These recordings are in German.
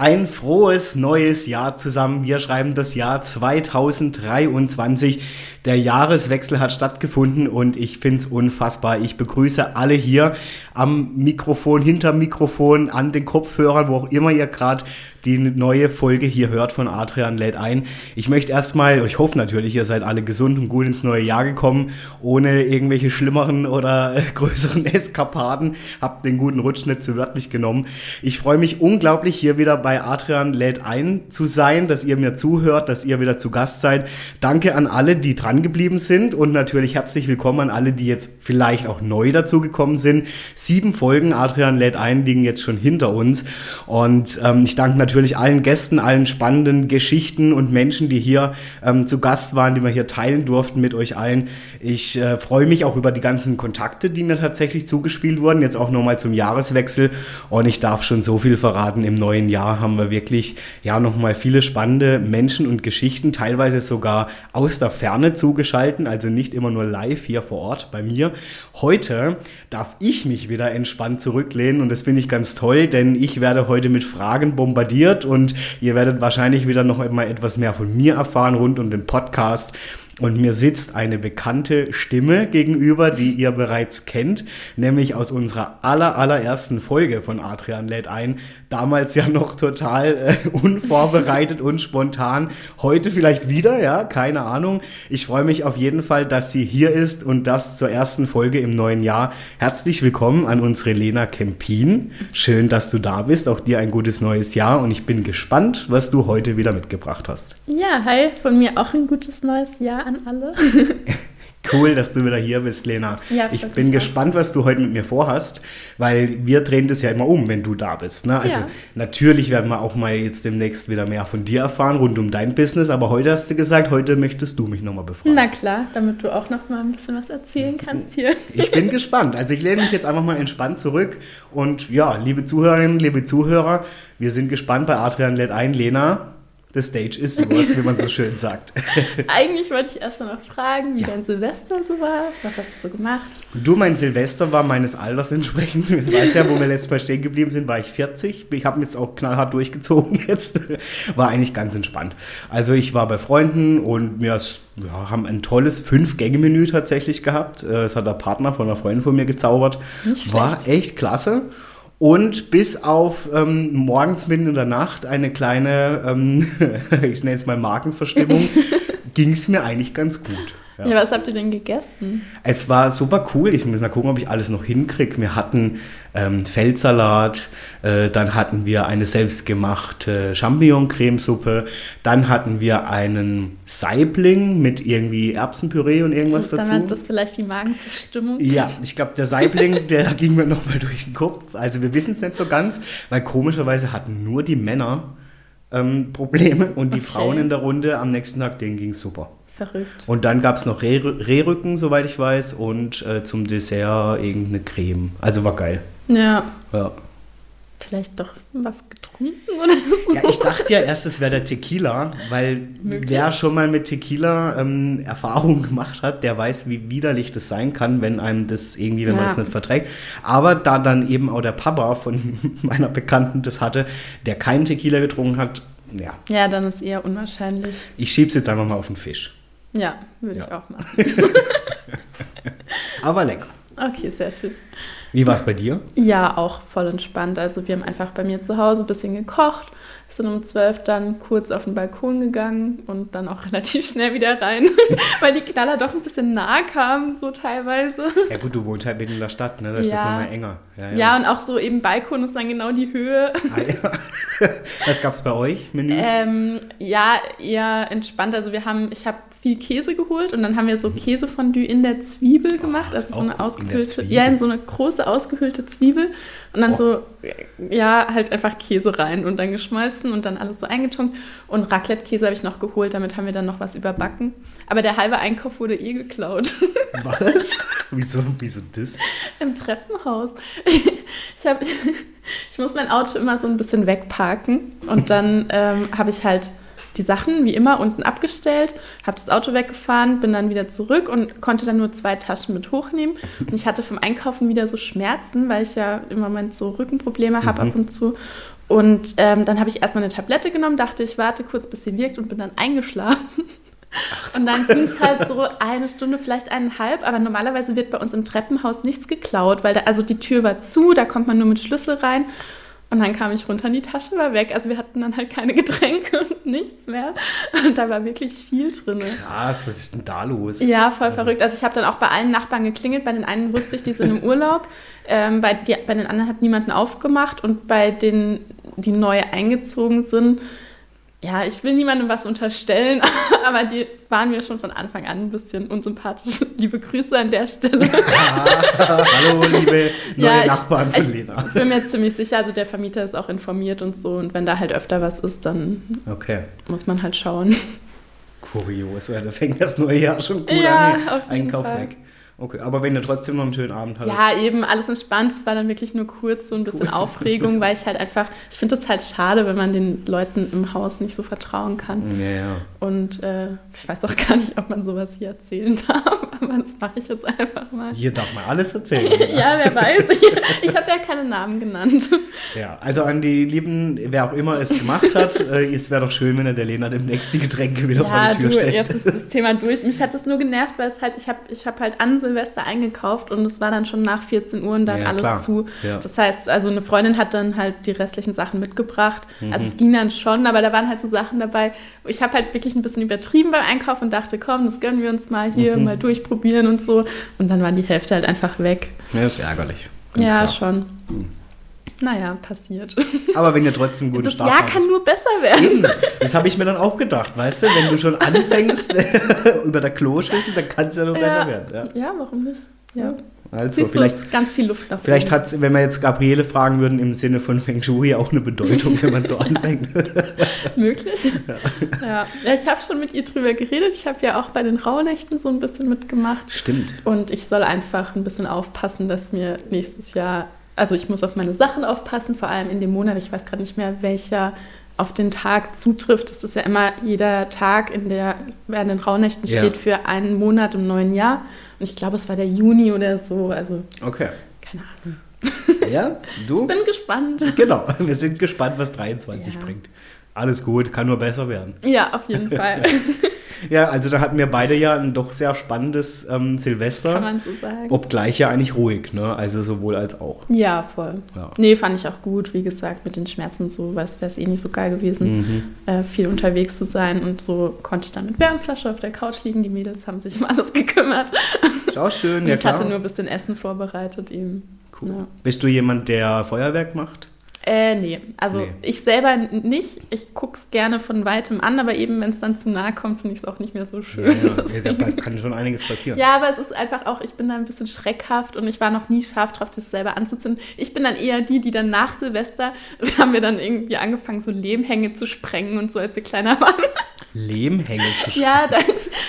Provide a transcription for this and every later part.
Ein frohes neues Jahr zusammen. Wir schreiben das Jahr 2023. Der Jahreswechsel hat stattgefunden und ich finde es unfassbar. Ich begrüße alle hier am Mikrofon, hinterm Mikrofon, an den Kopfhörern, wo auch immer ihr gerade die neue Folge hier hört von Adrian lädt ein. Ich möchte erstmal, ich hoffe natürlich, ihr seid alle gesund und gut ins neue Jahr gekommen, ohne irgendwelche schlimmeren oder größeren Eskapaden. Habt den guten Rutsch nicht zu wörtlich genommen. Ich freue mich unglaublich, hier wieder bei Adrian lädt ein zu sein, dass ihr mir zuhört, dass ihr wieder zu Gast seid. Danke an alle, die dran geblieben sind und natürlich herzlich willkommen an alle, die jetzt vielleicht auch neu dazu gekommen sind. Sieben Folgen Adrian lädt ein liegen jetzt schon hinter uns und ähm, ich danke natürlich natürlich allen Gästen, allen spannenden Geschichten und Menschen, die hier ähm, zu Gast waren, die wir hier teilen durften mit euch allen. Ich äh, freue mich auch über die ganzen Kontakte, die mir tatsächlich zugespielt wurden, jetzt auch nochmal zum Jahreswechsel. Und ich darf schon so viel verraten. Im neuen Jahr haben wir wirklich ja nochmal viele spannende Menschen und Geschichten, teilweise sogar aus der Ferne zugeschalten, also nicht immer nur live hier vor Ort bei mir. Heute darf ich mich wieder entspannt zurücklehnen und das finde ich ganz toll, denn ich werde heute mit Fragen bombardiert und ihr werdet wahrscheinlich wieder noch einmal etwas mehr von mir erfahren rund um den Podcast. Und mir sitzt eine bekannte Stimme gegenüber, die ihr bereits kennt, nämlich aus unserer aller, allerersten Folge von Adrian lädt ein. Damals ja noch total äh, unvorbereitet und spontan. Heute vielleicht wieder, ja, keine Ahnung. Ich freue mich auf jeden Fall, dass sie hier ist und das zur ersten Folge im neuen Jahr. Herzlich willkommen an unsere Lena Kempin. Schön, dass du da bist. Auch dir ein gutes neues Jahr und ich bin gespannt, was du heute wieder mitgebracht hast. Ja, hi, von mir auch ein gutes neues Jahr an alle. Cool, dass du wieder hier bist, Lena. Ja, ich bin gespannt, was du heute mit mir vorhast, weil wir drehen das ja immer um, wenn du da bist. Ne? Also Ja. natürlich werden wir auch mal jetzt demnächst wieder mehr von dir erfahren rund um dein Business, aber heute hast du gesagt, heute möchtest du mich nochmal befragen. Na klar, damit du auch noch mal ein bisschen was erzählen kannst hier. Ich bin gespannt. Also ich lehne mich jetzt einfach mal entspannt zurück und ja, liebe Zuhörerinnen, liebe Zuhörer, wir sind gespannt bei Adrian lädt ein. Lena, the stage is yours, wie man so schön sagt. Eigentlich wollte ich erst mal noch fragen, wie Ja. dein Silvester so war. Was hast du so gemacht? Du, mein Silvester war meines Alters entsprechend. Ich weiß ja, wo wir letztes Mal stehen geblieben sind, war ich 40. Ich habe jetzt auch knallhart durchgezogen jetzt. War eigentlich ganz entspannt. Also ich war bei Freunden und wir ja, haben ein tolles Fünf-Gänge-Menü tatsächlich gehabt. Äh, Das hat der Partner von einer Freundin von mir gezaubert. Nicht War echt klasse. Und bis auf ähm, morgens mitten in der Nacht eine kleine, ähm, ich nenne es mal Markenverstimmung, ging es mir eigentlich ganz gut. Ja. was habt ihr denn gegessen? Es war super cool. Ich muss mal gucken, ob ich alles noch hinkriege. Wir hatten ähm, Feldsalat, äh, dann hatten wir eine selbstgemachte Champignon-Cremesuppe, dann hatten wir einen Saibling mit irgendwie Erbsenpüree und irgendwas Dann dazu. hat das vielleicht die Magenverstimmung. Ja, ich glaube, der Saibling, der ging mir nochmal durch den Kopf. Also wir wissen es nicht so ganz, weil komischerweise hatten nur die Männer ähm, Probleme und die Okay. Frauen in der Runde am nächsten Tag, denen ging super. Verrückt. Und dann gab es noch Reh Rehrücken, soweit ich weiß, und äh, zum Dessert irgendeine Creme. Also war geil. Ja, Ja. vielleicht doch was getrunken oder so. ja, ich dachte ja erst, es wäre der Tequila, weil Möglich. wer schon mal mit Tequila ähm, Erfahrung gemacht hat, der weiß, wie widerlich das sein kann, wenn einem das irgendwie, wenn man Ja. es nicht verträgt. Aber da dann eben auch der Papa von meiner Bekannten das hatte, der keinen Tequila getrunken hat, ja, Ja, dann ist eher unwahrscheinlich. ich schieb's jetzt einfach mal auf den Fisch. Ja, würde Ja. ich auch machen. Aber lecker. Okay, sehr schön. Wie war es bei dir? Ja, auch voll entspannt. Also wir haben einfach bei mir zu Hause ein bisschen gekocht, sind um 12 dann kurz auf den Balkon gegangen und dann auch relativ schnell wieder rein, weil die Knaller doch ein bisschen nah kamen, so teilweise. Ja gut, du wohnst halt mitten in der Stadt, ne? Da ist das Ja. nochmal enger. Ja, und auch so eben Balkon ist dann genau die Höhe. Ah, ja. Was gab's bei euch? Menü? Ähm, ja, eher entspannt. Also wir haben, ich habe viel Käse geholt und dann haben wir so Käsefondue in der Zwiebel gemacht, also so eine ausgehöhlte, ja, in so eine große ausgehöhlte Zwiebel und dann Oh. so, ja, halt einfach Käse rein und dann geschmolzen und dann alles so eingetunkt und Raclette-Käse habe ich noch geholt, damit haben wir dann noch was überbacken. Aber der halbe Einkauf wurde eh geklaut Was? wieso, wieso das? im Treppenhaus. Ich, hab, ich muss mein Auto immer so ein bisschen wegparken und dann ähm, habe ich halt die Sachen wie immer unten abgestellt, habe das Auto weggefahren, bin dann wieder zurück und konnte dann nur zwei Taschen mit hochnehmen. Und ich hatte vom Einkaufen wieder so Schmerzen, weil ich ja im Moment so Rückenprobleme habe ab und zu. Und ähm, dann habe ich erstmal eine Tablette genommen, dachte, ich warte kurz, bis sie wirkt und bin dann eingeschlafen. Und dann ging es halt so eine Stunde, vielleicht eineinhalb, aber normalerweise wird bei uns im Treppenhaus nichts geklaut, weil da, also die Tür war zu, da kommt man nur mit Schlüssel rein. Und dann kam ich runter und die Tasche war weg. Also wir hatten dann halt keine Getränke und nichts mehr. Und da war wirklich viel drin. Krass, was ist denn da los? Ja, voll verrückt. Also ich habe dann auch bei allen Nachbarn geklingelt. Bei den einen wusste ich, die sind im Urlaub. Ähm, bei, die, bei den anderen hat niemanden aufgemacht. Und bei denen, die neu eingezogen sind, ja, ich will niemandem was unterstellen, aber die waren mir schon von Anfang an ein bisschen unsympathisch. Liebe Grüße an der Stelle. Hallo, liebe neue Ja, ich- Nachbarn von ich Lena. bin mir ziemlich sicher, also der Vermieter ist auch informiert und so. Und wenn da halt öfter was ist, dann Okay. muss man halt schauen. Kurios, da fängt das neue Jahr schon gut Ja, an. Einkauf Fall. weg. Okay, aber wenn ihr trotzdem noch einen schönen Abend hattet. Ja, eben alles entspannt. Es war dann wirklich nur kurz so ein bisschen Aufregung, weil ich halt einfach, ich finde es halt schade, wenn man den Leuten im Haus nicht so vertrauen kann. Ja, ja. Und äh, ich weiß auch gar nicht, ob man sowas hier erzählen darf, aber das mache ich jetzt einfach mal. Hier darf man alles erzählen. Ja, wer weiß. Ich, ich habe ja keine Namen genannt. ja, also an die Lieben, wer auch immer es gemacht hat, äh, es wäre doch schön, wenn er der Lena demnächst die Getränke wieder Ja, vor die Tür du, stellt. jetzt ist das Thema durch. Mich hat es nur genervt, weil es halt, ich habe ich hab halt an Silvester eingekauft und es war dann schon nach 14 Uhr und dann Ja, alles klar. zu. Ja. Das heißt, also eine Freundin hat dann halt die restlichen Sachen mitgebracht. Mhm. Also es ging dann schon, aber da waren halt so Sachen dabei. Ich habe halt wirklich ein bisschen übertrieben beim Einkauf und dachte, komm, das gönnen wir uns mal hier, Mhm. mal durchprobieren und so. Und dann war die Hälfte halt einfach weg. Ja, ist ärgerlich. Ja, klar. schon. Naja, passiert. Aber wenn ihr trotzdem guten Das Start Jahr hattet. kann nur besser werden. Eben, das habe ich mir dann auch gedacht, weißt du, wenn du schon anfängst über der Kloschüssel, dann kann es ja nur besser werden. Ja. ja, warum nicht? Ja. Also Siehst vielleicht, ganz viel Luft nach vielleicht hat es, wenn wir jetzt Gabriele fragen würden, im Sinne von Feng Shui auch eine Bedeutung, wenn man so anfängt. Möglich. Ja. ja. ich habe schon mit ihr drüber geredet. Ich habe ja auch bei den Rauhnächten so ein bisschen mitgemacht. Stimmt. Und ich soll einfach ein bisschen aufpassen, dass mir nächstes Jahr, also ich muss auf meine Sachen aufpassen, vor allem in dem Monat. Ich weiß gerade nicht mehr, welcher auf den Tag zutrifft. Das ist ja immer jeder Tag, in der während den Rauhnächten Ja. steht für einen Monat im neuen Jahr. Und ich glaube, es war der Juni oder so. Also Okay. keine Ahnung. Ja, du? Bin gespannt. Genau, wir sind gespannt, was 23 Ja. bringt. Alles gut, kann nur besser werden. Ja, auf jeden Fall. Ja, also da hatten wir beide ja ein doch sehr spannendes ähm, Silvester. Kann man so sagen. Obgleich ja eigentlich ruhig, ne? Also sowohl als auch. Ja, voll. Ja. Nee, fand ich auch gut, wie gesagt, mit den Schmerzen und so, weil es wäre eh nicht so geil gewesen, Mhm. äh, viel unterwegs zu sein. Und so konnte ich dann mit Wärmflasche auf der Couch liegen. Die Mädels haben sich um alles gekümmert. Ist auch schön, ja ich hatte nur ein bisschen Essen vorbereitet eben. cool. Ja. Bist du jemand, der Feuerwerk macht? Äh, nee. Also Nee. ich selber nicht. Ich gucke es gerne von weitem an, aber eben, wenn es dann zu nahe kommt, finde ich es auch nicht mehr so schön. Ja, ja. Da kann schon einiges passieren. Ja, aber es ist einfach auch, ich bin da ein bisschen schreckhaft und ich war noch nie scharf drauf, das selber anzuzünden. Ich bin dann eher die, die dann nach Silvester, da haben wir dann irgendwie angefangen, so Lehmhänge zu sprengen und so, als wir kleiner waren. Lehmhänge zu sch- Ja, da,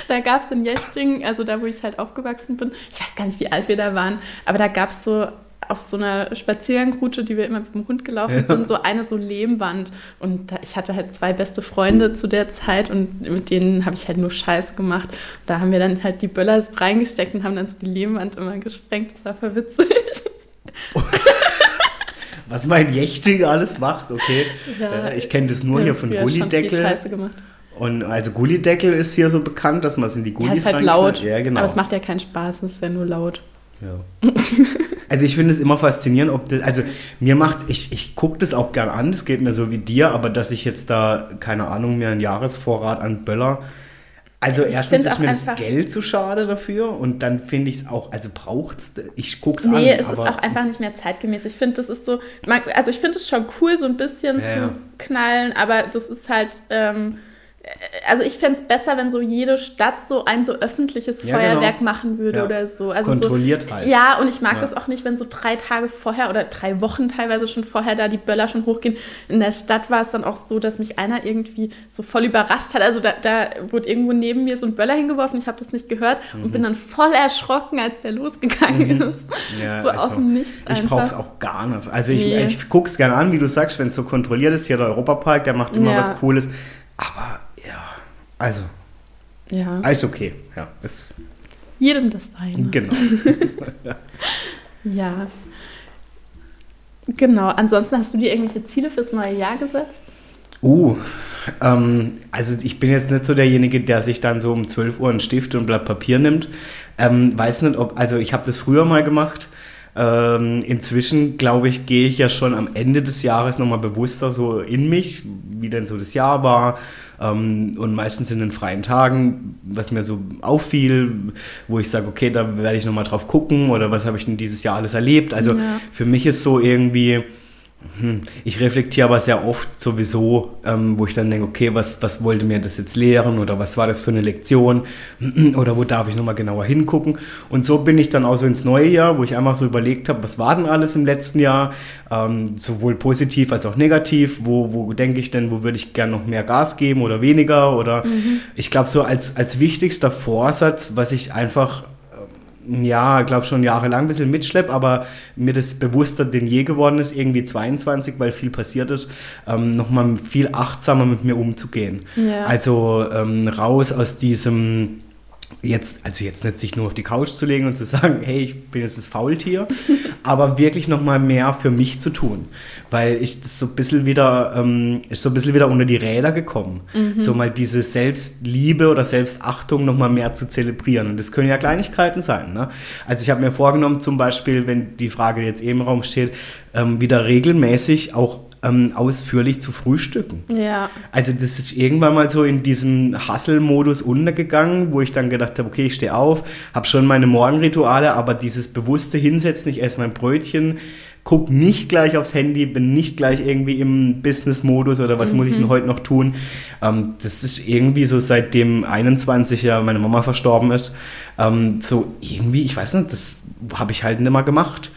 da gab es in Jechting, also da, wo ich halt aufgewachsen bin, ich weiß gar nicht, wie alt wir da waren, aber da gab es so auf so einer Spaziergangroute, die wir immer mit dem Hund gelaufen Ja. sind, so eine so Lehmwand. Und da, ich hatte halt zwei beste Freunde zu der Zeit und mit denen habe ich halt nur Scheiß gemacht. Da haben wir dann halt die Böller reingesteckt und haben dann so die Lehmwand immer gesprengt. Das war voll witzig. Was mein Jächting alles macht, okay. Ja, Äh, ich kenne das nur hier von Gullideckel. Scheiße gemacht. Und also Gullideckel ist hier so bekannt, dass man es in die Ja, Gullis ist halt laut. Ja, genau. Aber es macht ja keinen Spaß, es ist ja nur laut. Ja. Also ich finde es immer faszinierend, ob das, also mir macht, ich, ich gucke das auch gern an, das geht mir so wie dir, aber dass ich jetzt da, keine Ahnung, mir einen Jahresvorrat an Böller, also Ich erstens ist mir das Geld zu schade dafür und dann finde ich es auch, also braucht's, ich guck's Nee, an, es ist auch einfach nicht mehr zeitgemäß. Ich finde, das ist so, also ich finde es schon cool, so ein bisschen Ja, zu knallen, aber das ist halt, ähm, also ich fände es besser, wenn so jede Stadt so ein so öffentliches Ja, Feuerwerk genau. machen würde Ja. oder so. Also Kontrolliert so, halt. Ja, und ich mag Ja. das auch nicht, wenn so drei Tage vorher oder drei Wochen teilweise schon vorher da die Böller schon hochgehen. In der Stadt war es dann auch so, dass mich einer irgendwie so voll überrascht hat. Also da, da wurde irgendwo neben mir so ein Böller hingeworfen, ich habe das nicht gehört Mhm. und bin dann voll erschrocken, als der losgegangen ist. Ja, so also, aus dem Nichts Ich einfach. brauche es auch gar nicht. Also ich, Nee. ich gucke es gerne an, wie du sagst, wenn es so kontrolliert ist. Hier der Europapark, der macht immer was Cooles. Aber also, Ja, alles okay. Ja, ist, jedem das seine. genau. Ja. Genau. Ansonsten hast du dir irgendwelche Ziele fürs neue Jahr gesetzt? Uh, ähm, also ich bin jetzt nicht so derjenige, der sich dann so um 12 Uhr einen Stift und ein Blatt Papier nimmt. Ähm, weiß nicht, ob, also ich habe das früher mal gemacht. Ähm, inzwischen, glaube ich, gehe ich ja schon am Ende des Jahres nochmal bewusster so in mich, wie denn so das Jahr war. Ähm, und meistens in den freien Tagen, was mir so auffiel, wo ich sage, okay, da werde ich nochmal drauf gucken oder was habe ich denn dieses Jahr alles erlebt. Also Ja. für mich ist so irgendwie, Ich reflektiere aber sehr oft sowieso, ähm, wo ich dann denke, okay, was, was wollte mir das jetzt lehren oder was war das für eine Lektion? Oder wo darf ich nochmal genauer hingucken. Und so bin ich dann auch so ins neue Jahr, wo ich einfach so überlegt habe, was war denn alles im letzten Jahr, ähm, sowohl positiv als auch negativ, wo, wo denke ich denn, wo würde ich gern noch mehr Gas geben oder weniger? Oder ich glaube so als, als wichtigster Vorsatz, was ich einfach ja, glaube schon jahrelang ein bisschen mitschlepp, aber mir das bewusster denn je geworden ist, irgendwie 22, weil viel passiert ist, ähm, nochmal viel achtsamer mit mir umzugehen. Ja. Also ähm, raus aus diesem jetzt, also jetzt nicht sich nur auf die Couch zu legen und zu sagen, hey, ich bin jetzt das Faultier, aber wirklich nochmal mehr für mich zu tun, weil ich das so ein bisschen wieder, ähm, ist so ein bisschen wieder unter die Räder gekommen, so mal diese Selbstliebe oder Selbstachtung nochmal mehr zu zelebrieren. Und das können ja Kleinigkeiten sein, ne? Also ich habe mir vorgenommen, zum Beispiel, wenn die Frage jetzt eben im Raum steht, ähm, wieder regelmäßig auch ähm, ausführlich zu frühstücken. Ja. Also das ist irgendwann mal so in diesem Hustle-Modus untergegangen, wo ich dann gedacht habe, okay, ich stehe auf, habe schon meine Morgenrituale, aber dieses bewusste Hinsetzen, ich esse mein Brötchen, guck nicht gleich aufs Handy, bin nicht gleich irgendwie im Business-Modus oder was muss ich denn heute noch tun. Ähm, das ist irgendwie so seitdem 21 Jahre meine Mama verstorben ist, ähm, so irgendwie, ich weiß nicht, das habe ich halt nicht mehr gemacht.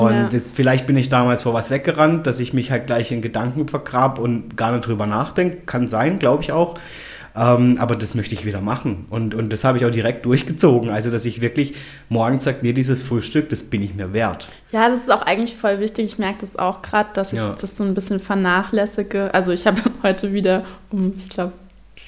Und Ja. jetzt vielleicht bin ich damals vor was weggerannt, dass ich mich halt gleich in Gedanken vergrab und gar nicht drüber nachdenke. Kann sein, glaube ich auch. Ähm, aber das möchte ich wieder machen. Und, und das habe ich auch direkt durchgezogen. Also, dass ich wirklich morgens sage, nee, dieses Frühstück, das bin ich mir wert. Ja, das ist auch eigentlich voll wichtig. Ich merke das auch gerade, dass ich Ja. das so ein bisschen vernachlässige. Also ich habe heute wieder um, ich glaube,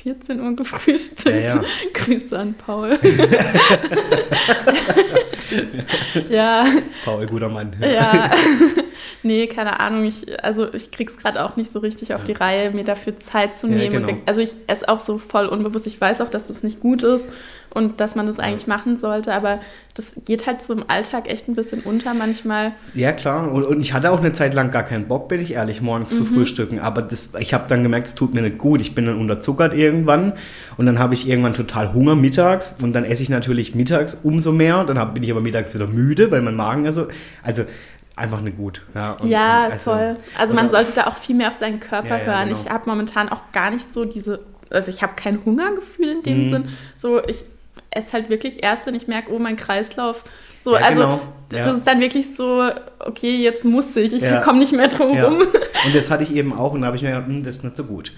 14 Uhr gefrühstückt. Ja, ja. Grüße an Paul. ja, Paul, guter Mann. ja. nee, keine Ahnung. Ich, also ich krieg's gerade auch nicht so richtig auf die Reihe, mir dafür Zeit zu Ja, nehmen. genau. Also ich esse auch so voll unbewusst. Ich weiß auch, dass das nicht gut ist und dass man das eigentlich machen sollte, aber das geht halt so im Alltag echt ein bisschen unter manchmal. Ja, klar. Und, und ich hatte auch eine Zeit lang gar keinen Bock, bin ich ehrlich, morgens zu frühstücken. Aber das, ich habe dann gemerkt, es tut mir nicht gut. Ich bin dann unterzuckert irgendwann. Und dann habe ich irgendwann total Hunger mittags. Und dann esse ich natürlich mittags umso mehr. Dann hab, bin ich aber mittags wieder müde, weil mein Magen also... Also einfach nicht gut. Ja, und, ja, und also- voll. Also man sollte da auch viel mehr auf seinen Körper Ja, ja, hören. genau. Ich habe momentan auch gar nicht so diese, also ich habe kein Hungergefühl in Mhm. dem Sinn. So, ich esse halt wirklich erst, wenn ich merke, oh, mein Kreislauf. So, Ja, also genau. Ja. das ist dann wirklich so, okay, jetzt muss ich, ich Ja. komme nicht mehr drum rum. Und das hatte ich eben auch und da habe ich mir gedacht, hm, das ist nicht so gut.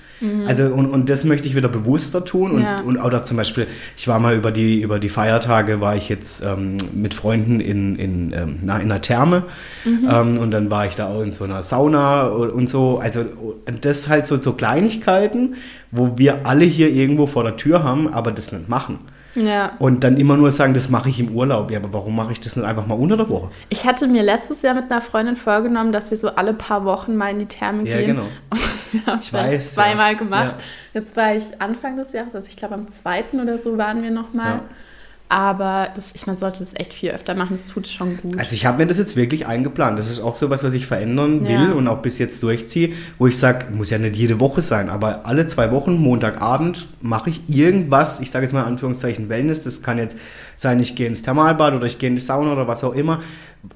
Also und, und das möchte ich wieder bewusster tun und, Mhm. Und oder zum Beispiel, ich war mal über die, über die Feiertage, war ich jetzt ähm, mit Freunden in, in, ähm, na, in einer Therme Mhm. ähm, und dann war ich da auch in so einer Sauna und so. Also und das halt so, so Kleinigkeiten, wo wir alle hier irgendwo vor der Tür haben, aber das nicht machen. Ja. Und dann immer nur sagen, das mache ich im Urlaub. Ja, aber warum mache ich das nicht einfach mal unter der Woche? Ich hatte mir letztes Jahr mit einer Freundin vorgenommen, dass wir so alle paar Wochen mal in die Therme Ja, gehen. genau. Wir haben Ich weiß, zweimal ja. gemacht. Ja. Jetzt war ich Anfang des Jahres, also ich glaube am zweiten oder so waren wir noch mal. Aber das, ich, man sollte das echt viel öfter machen, das tut schon gut. Also ich habe mir das jetzt wirklich eingeplant. Das ist auch so was, was ich verändern will Ja. und auch bis jetzt durchziehe, wo ich sage, muss ja nicht jede Woche sein, aber alle zwei Wochen, Montagabend, mache ich irgendwas, ich sage jetzt mal in Anführungszeichen Wellness, das kann jetzt sein, ich gehe ins Thermalbad oder ich gehe in die Sauna oder was auch immer,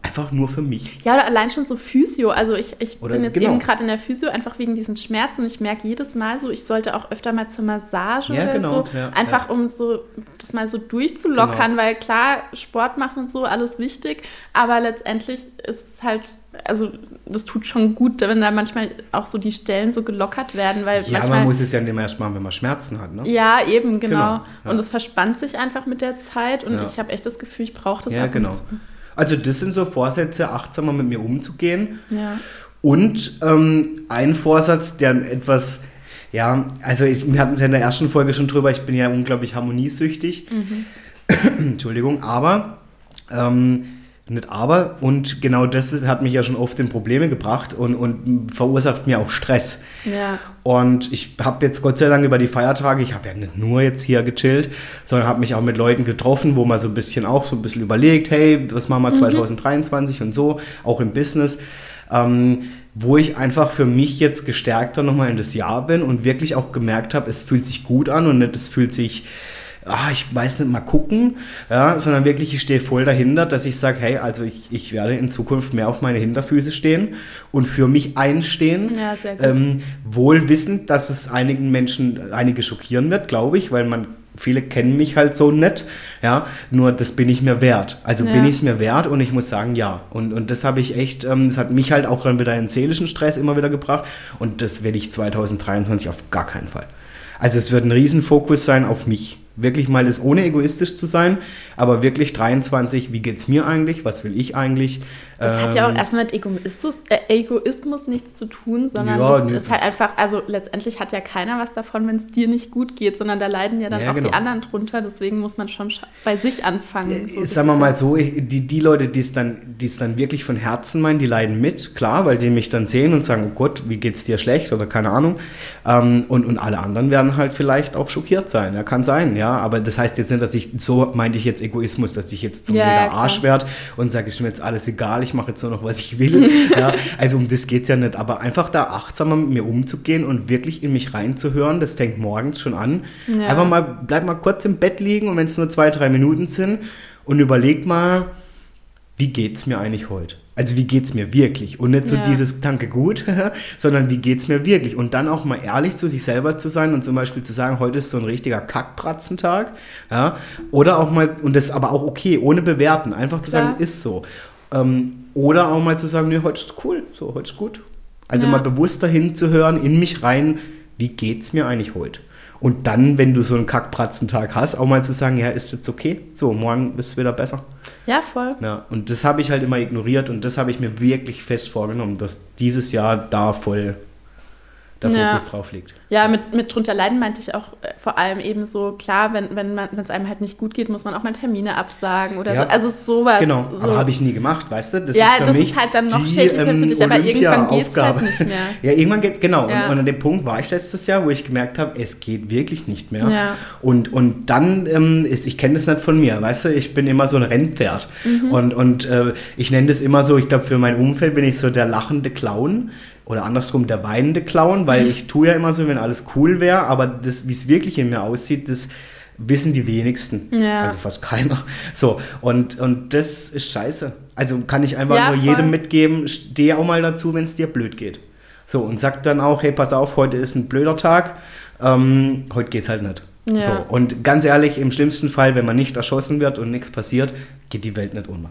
einfach nur für mich. Ja, oder allein schon so Physio. Also ich, ich Oder bin jetzt genau. eben gerade in der Physio, einfach wegen diesen Schmerzen. Und ich merke jedes Mal so, ich sollte auch öfter mal zur Massage Ja, oder genau, so. ja, einfach ja. um so das mal so durchzulockern, Genau. weil klar, Sport machen und so, alles wichtig. Aber letztendlich ist es halt, also das tut schon gut, wenn da manchmal auch so die Stellen so gelockert werden, weil Ja, manchmal. man muss es ja nicht mehr erst machen, wenn man Schmerzen hat, ne? ja, eben, genau. Genau. Und es verspannt sich einfach mit der Zeit und ich habe echt das Gefühl, ich brauche das Ja, genau. zu. Also das sind so Vorsätze, achtsamer mit mir umzugehen. Ja. Und ähm, ein Vorsatz, der etwas, ja, also ich, wir hatten es ja in der ersten Folge schon drüber, ich bin ja unglaublich harmoniesüchtig. Entschuldigung, aber, ähm, nicht aber, und genau das hat mich ja schon oft in Probleme gebracht und, und verursacht mir auch Stress. Ja. Und ich habe jetzt Gott sei Dank über die Feiertage, ich habe ja nicht nur jetzt hier gechillt, sondern habe mich auch mit Leuten getroffen, wo man so ein bisschen auch so ein bisschen überlegt, hey, was machen wir 2023 und so, auch im Business. Ähm, wo ich einfach für mich jetzt gestärkter nochmal in das Jahr bin und wirklich auch gemerkt habe, es fühlt sich gut an und nicht, es fühlt sich, ah, ich weiß nicht, mal gucken, ja, sondern wirklich, ich stehe voll dahinter, dass ich sage, hey, also ich, ich werde in Zukunft mehr auf meine Hinterfüße stehen und für mich einstehen. Ja, sehr gut. Ähm, wohl wissend, dass es einigen Menschen, einige schockieren wird, glaube ich, weil man viele kennen mich halt so nett, ja, nur das bin ich mir wert. Also Ja. bin ich es mir wert und ich muss sagen, ja. Und, und das habe ich echt, ähm, das hat mich halt auch dann wieder in seelischen Stress immer wieder gebracht und das werde ich 2023 auf gar keinen Fall. Also es wird ein Riesenfokus sein auf mich. Wirklich mal das ohne egoistisch zu sein, aber wirklich 23, wie geht's mir eigentlich, was will ich eigentlich? Das hat ja auch Ähm, erstmal mit Egoismus, äh, Egoismus nichts zu tun, sondern Ja, das nö. ist halt einfach, also letztendlich hat ja keiner was davon, wenn es dir nicht gut geht, sondern da leiden ja dann Ja, auch genau. die anderen drunter. Deswegen muss man schon bei sich anfangen. So, das Sagen wir mal so, ich, die, die Leute, die es dann, die es dann wirklich von Herzen meinen, die leiden mit, klar, weil die mich dann sehen und sagen, oh Gott, wie geht's dir schlecht oder keine Ahnung. Ähm, und, und alle anderen werden halt vielleicht auch schockiert sein. Ja, kann sein, ja. Aber das heißt jetzt nicht, dass ich, so meinte ich jetzt Egoismus, dass ich jetzt zum Ja. Arsch werde und sage, ist mir jetzt alles egal, ich mache jetzt nur noch, was ich will. ja, also um das geht's ja nicht. Aber einfach da achtsamer mit mir umzugehen und wirklich in mich reinzuhören, das fängt morgens schon an. Ja. Einfach mal, bleib mal kurz im Bett liegen und wenn es nur zwei, drei Minuten sind und überleg mal, wie geht's mir eigentlich heute? Also wie geht's mir wirklich? Und nicht so Ja. dieses Danke gut, sondern wie geht's mir wirklich? Und dann auch mal ehrlich zu sich selber zu sein und zum Beispiel zu sagen, heute ist so ein richtiger Kackpratzentag. Ja? Oder auch mal, und das aber auch okay, ohne bewerten, einfach zu Klar. sagen, ist so. Ähm, oder auch mal zu sagen, nee, heute ist cool, so, heute ist gut. Also Ja. mal bewusster hinzuhören, in mich rein, wie geht's mir eigentlich heute? Und dann, wenn du so einen Kackpratzentag hast, auch mal zu sagen, ja, ist jetzt okay, so, morgen ist es wieder besser. Ja, voll. Ja, und das habe ich halt immer ignoriert und das habe ich mir wirklich fest vorgenommen, dass dieses Jahr da voll der Ja. Fokus drauf liegt. Ja, mit, mit drunter leiden meinte ich auch äh, vor allem eben so, klar, wenn wenn es einem halt nicht gut geht, muss man auch mal Termine absagen oder Ja. so. Also sowas. Genau, so. aber habe ich nie gemacht, weißt du? Das Ja, für das mich ist halt dann noch schädlicher für ähm, dich, aber irgendwann geht's halt Olympia-Aufgabe. nicht mehr. Ja, irgendwann geht, genau. Ja. Und, und an dem Punkt war ich letztes Jahr, wo ich gemerkt habe, es geht wirklich nicht mehr. Ja. Und, und dann ähm, ist, ich kenne das nicht von mir, weißt du, ich bin immer so ein Rennpferd. Mhm. Und, und äh, ich nenne das immer so, ich glaube, für mein Umfeld bin ich so der lachende Clown. Oder andersrum der weinende Clown, weil ich tue ja immer so, wenn alles cool wäre, aber das, wie es wirklich in mir aussieht, das wissen die wenigsten. Ja. Also fast keiner. So, und, und das ist scheiße. Also kann ich einfach Ja, nur voll. jedem mitgeben, steh auch mal dazu, wenn es dir blöd geht. So, und sag dann auch, hey, pass auf, heute ist ein blöder Tag, ähm, heute geht's halt nicht. Ja. So, und ganz ehrlich, im schlimmsten Fall, wenn man nicht erschossen wird und nichts passiert, geht die Welt nicht unter.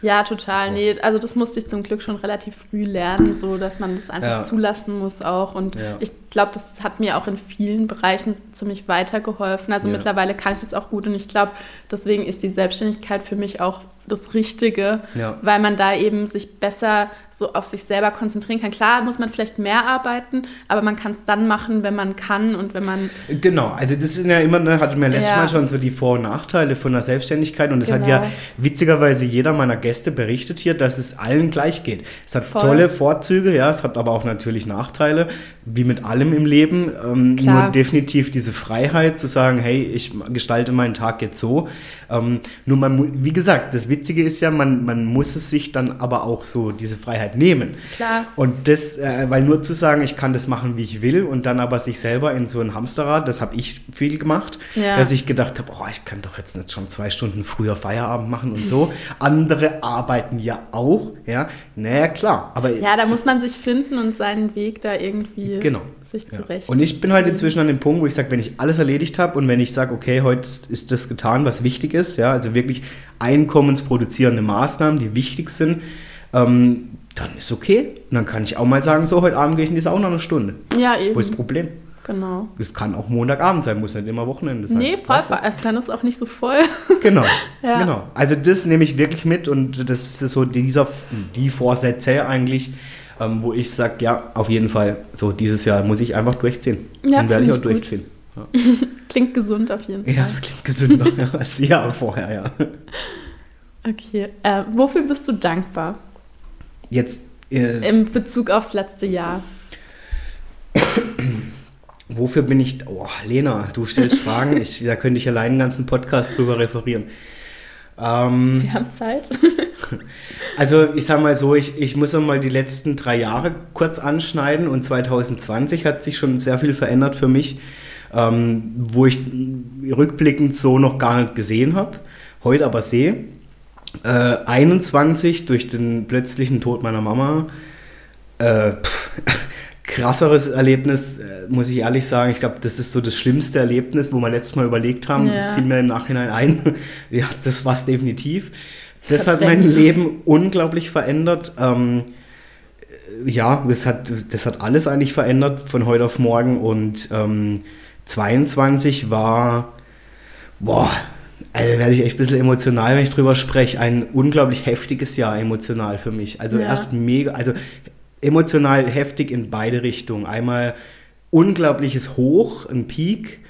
Ja, total. So. Nee, also das musste ich zum Glück schon relativ früh lernen, so dass man das einfach Ja. zulassen muss auch. Und Ja. ich glaube, das hat mir auch in vielen Bereichen ziemlich weitergeholfen. Also Ja. mittlerweile kann ich das auch gut und ich glaube, deswegen ist die Selbstständigkeit für mich auch das Richtige, Ja. weil man da eben sich besser so auf sich selber konzentrieren kann. Klar muss man vielleicht mehr arbeiten, aber man kann es dann machen, wenn man kann und wenn man Genau, also das sind ja immer, ne, hatten wir letztes Ja. Mal schon so die Vor- und Nachteile von der Selbstständigkeit und es hat ja Genau. witzigerweise jeder meiner Gäste berichtet hier, dass es allen gleich geht. Es hat Voll. tolle Vorzüge, ja, es hat aber auch natürlich Nachteile, wie mit allem im Leben. Ähm, nur definitiv diese Freiheit zu sagen, hey, ich gestalte meinen Tag jetzt so, Ähm, nur man, wie gesagt, das Witzige ist ja, man, man muss es sich dann aber auch so diese Freiheit nehmen. Klar. Und das, äh, weil nur zu sagen, ich kann das machen, wie ich will und dann aber sich selber in so ein Hamsterrad, das habe ich viel gemacht, Ja. dass ich gedacht habe, oh, ich kann doch jetzt nicht schon zwei Stunden früher Feierabend machen und so. Andere arbeiten ja auch, ja. Naja, klar, aber Ja, da muss man sich finden und seinen Weg da irgendwie Genau. sich Ja. zurecht. Und ich bin halt inzwischen an dem Punkt, wo ich sage, wenn ich alles erledigt habe und wenn ich sage, okay, heute ist- ist das getan, was wichtig ist, ja, also wirklich einkommensproduzierende Maßnahmen, die wichtig sind, ähm, dann ist okay. Und dann kann ich auch mal sagen, so, heute Abend gehe ich in die Sauna eine Stunde. ja, Wo eben. ist das Problem? Genau. Es kann auch Montagabend sein, muss nicht immer Wochenende sein. Nee, voll, Weißt du? dann ist auch nicht so voll. Genau, Ja. genau. Also das nehme ich wirklich mit und das ist so dieser, die Vorsätze eigentlich, ähm, wo ich sage, ja, auf jeden Fall, so dieses Jahr muss ich einfach durchziehen. Ja, Dann werde ich auch ich gut. Ja. Klingt gesund auf jeden Ja, Fall. das klingt gesünder ja, als die Jahre vorher, ja. Okay. Äh, wofür bist du dankbar Jetzt, äh, im Bezug aufs letzte Jahr? wofür bin ich, oh, Lena, du stellst Fragen, ich, da könnte ich allein einen ganzen Podcast drüber referieren. Ähm, Wir haben Zeit. also ich sage mal so, ich, ich muss noch mal die letzten drei Jahre kurz anschneiden und 2020 hat sich schon sehr viel verändert für mich, ähm, wo ich rückblickend so noch gar nicht gesehen habe, heute aber sehe. Äh, 21 durch den plötzlichen Tod meiner Mama. Äh, pff, krasseres Erlebnis, äh, muss ich ehrlich sagen. Ich glaube, das ist so das schlimmste Erlebnis, wo wir letztes Mal überlegt haben. Ja. Das fiel mir im Nachhinein ein. ja, das war es definitiv. Das hat mein Leben unglaublich verändert. Ähm, äh, ja, das hat, das hat alles eigentlich verändert von heute auf morgen. Und ähm, 22 war, boah, also werde ich echt ein bisschen emotional, wenn ich drüber spreche. Ein unglaublich heftiges Jahr emotional für mich. Also Ja. erst mega, also emotional heftig in beide Richtungen. Einmal unglaubliches Hoch, ein Peak.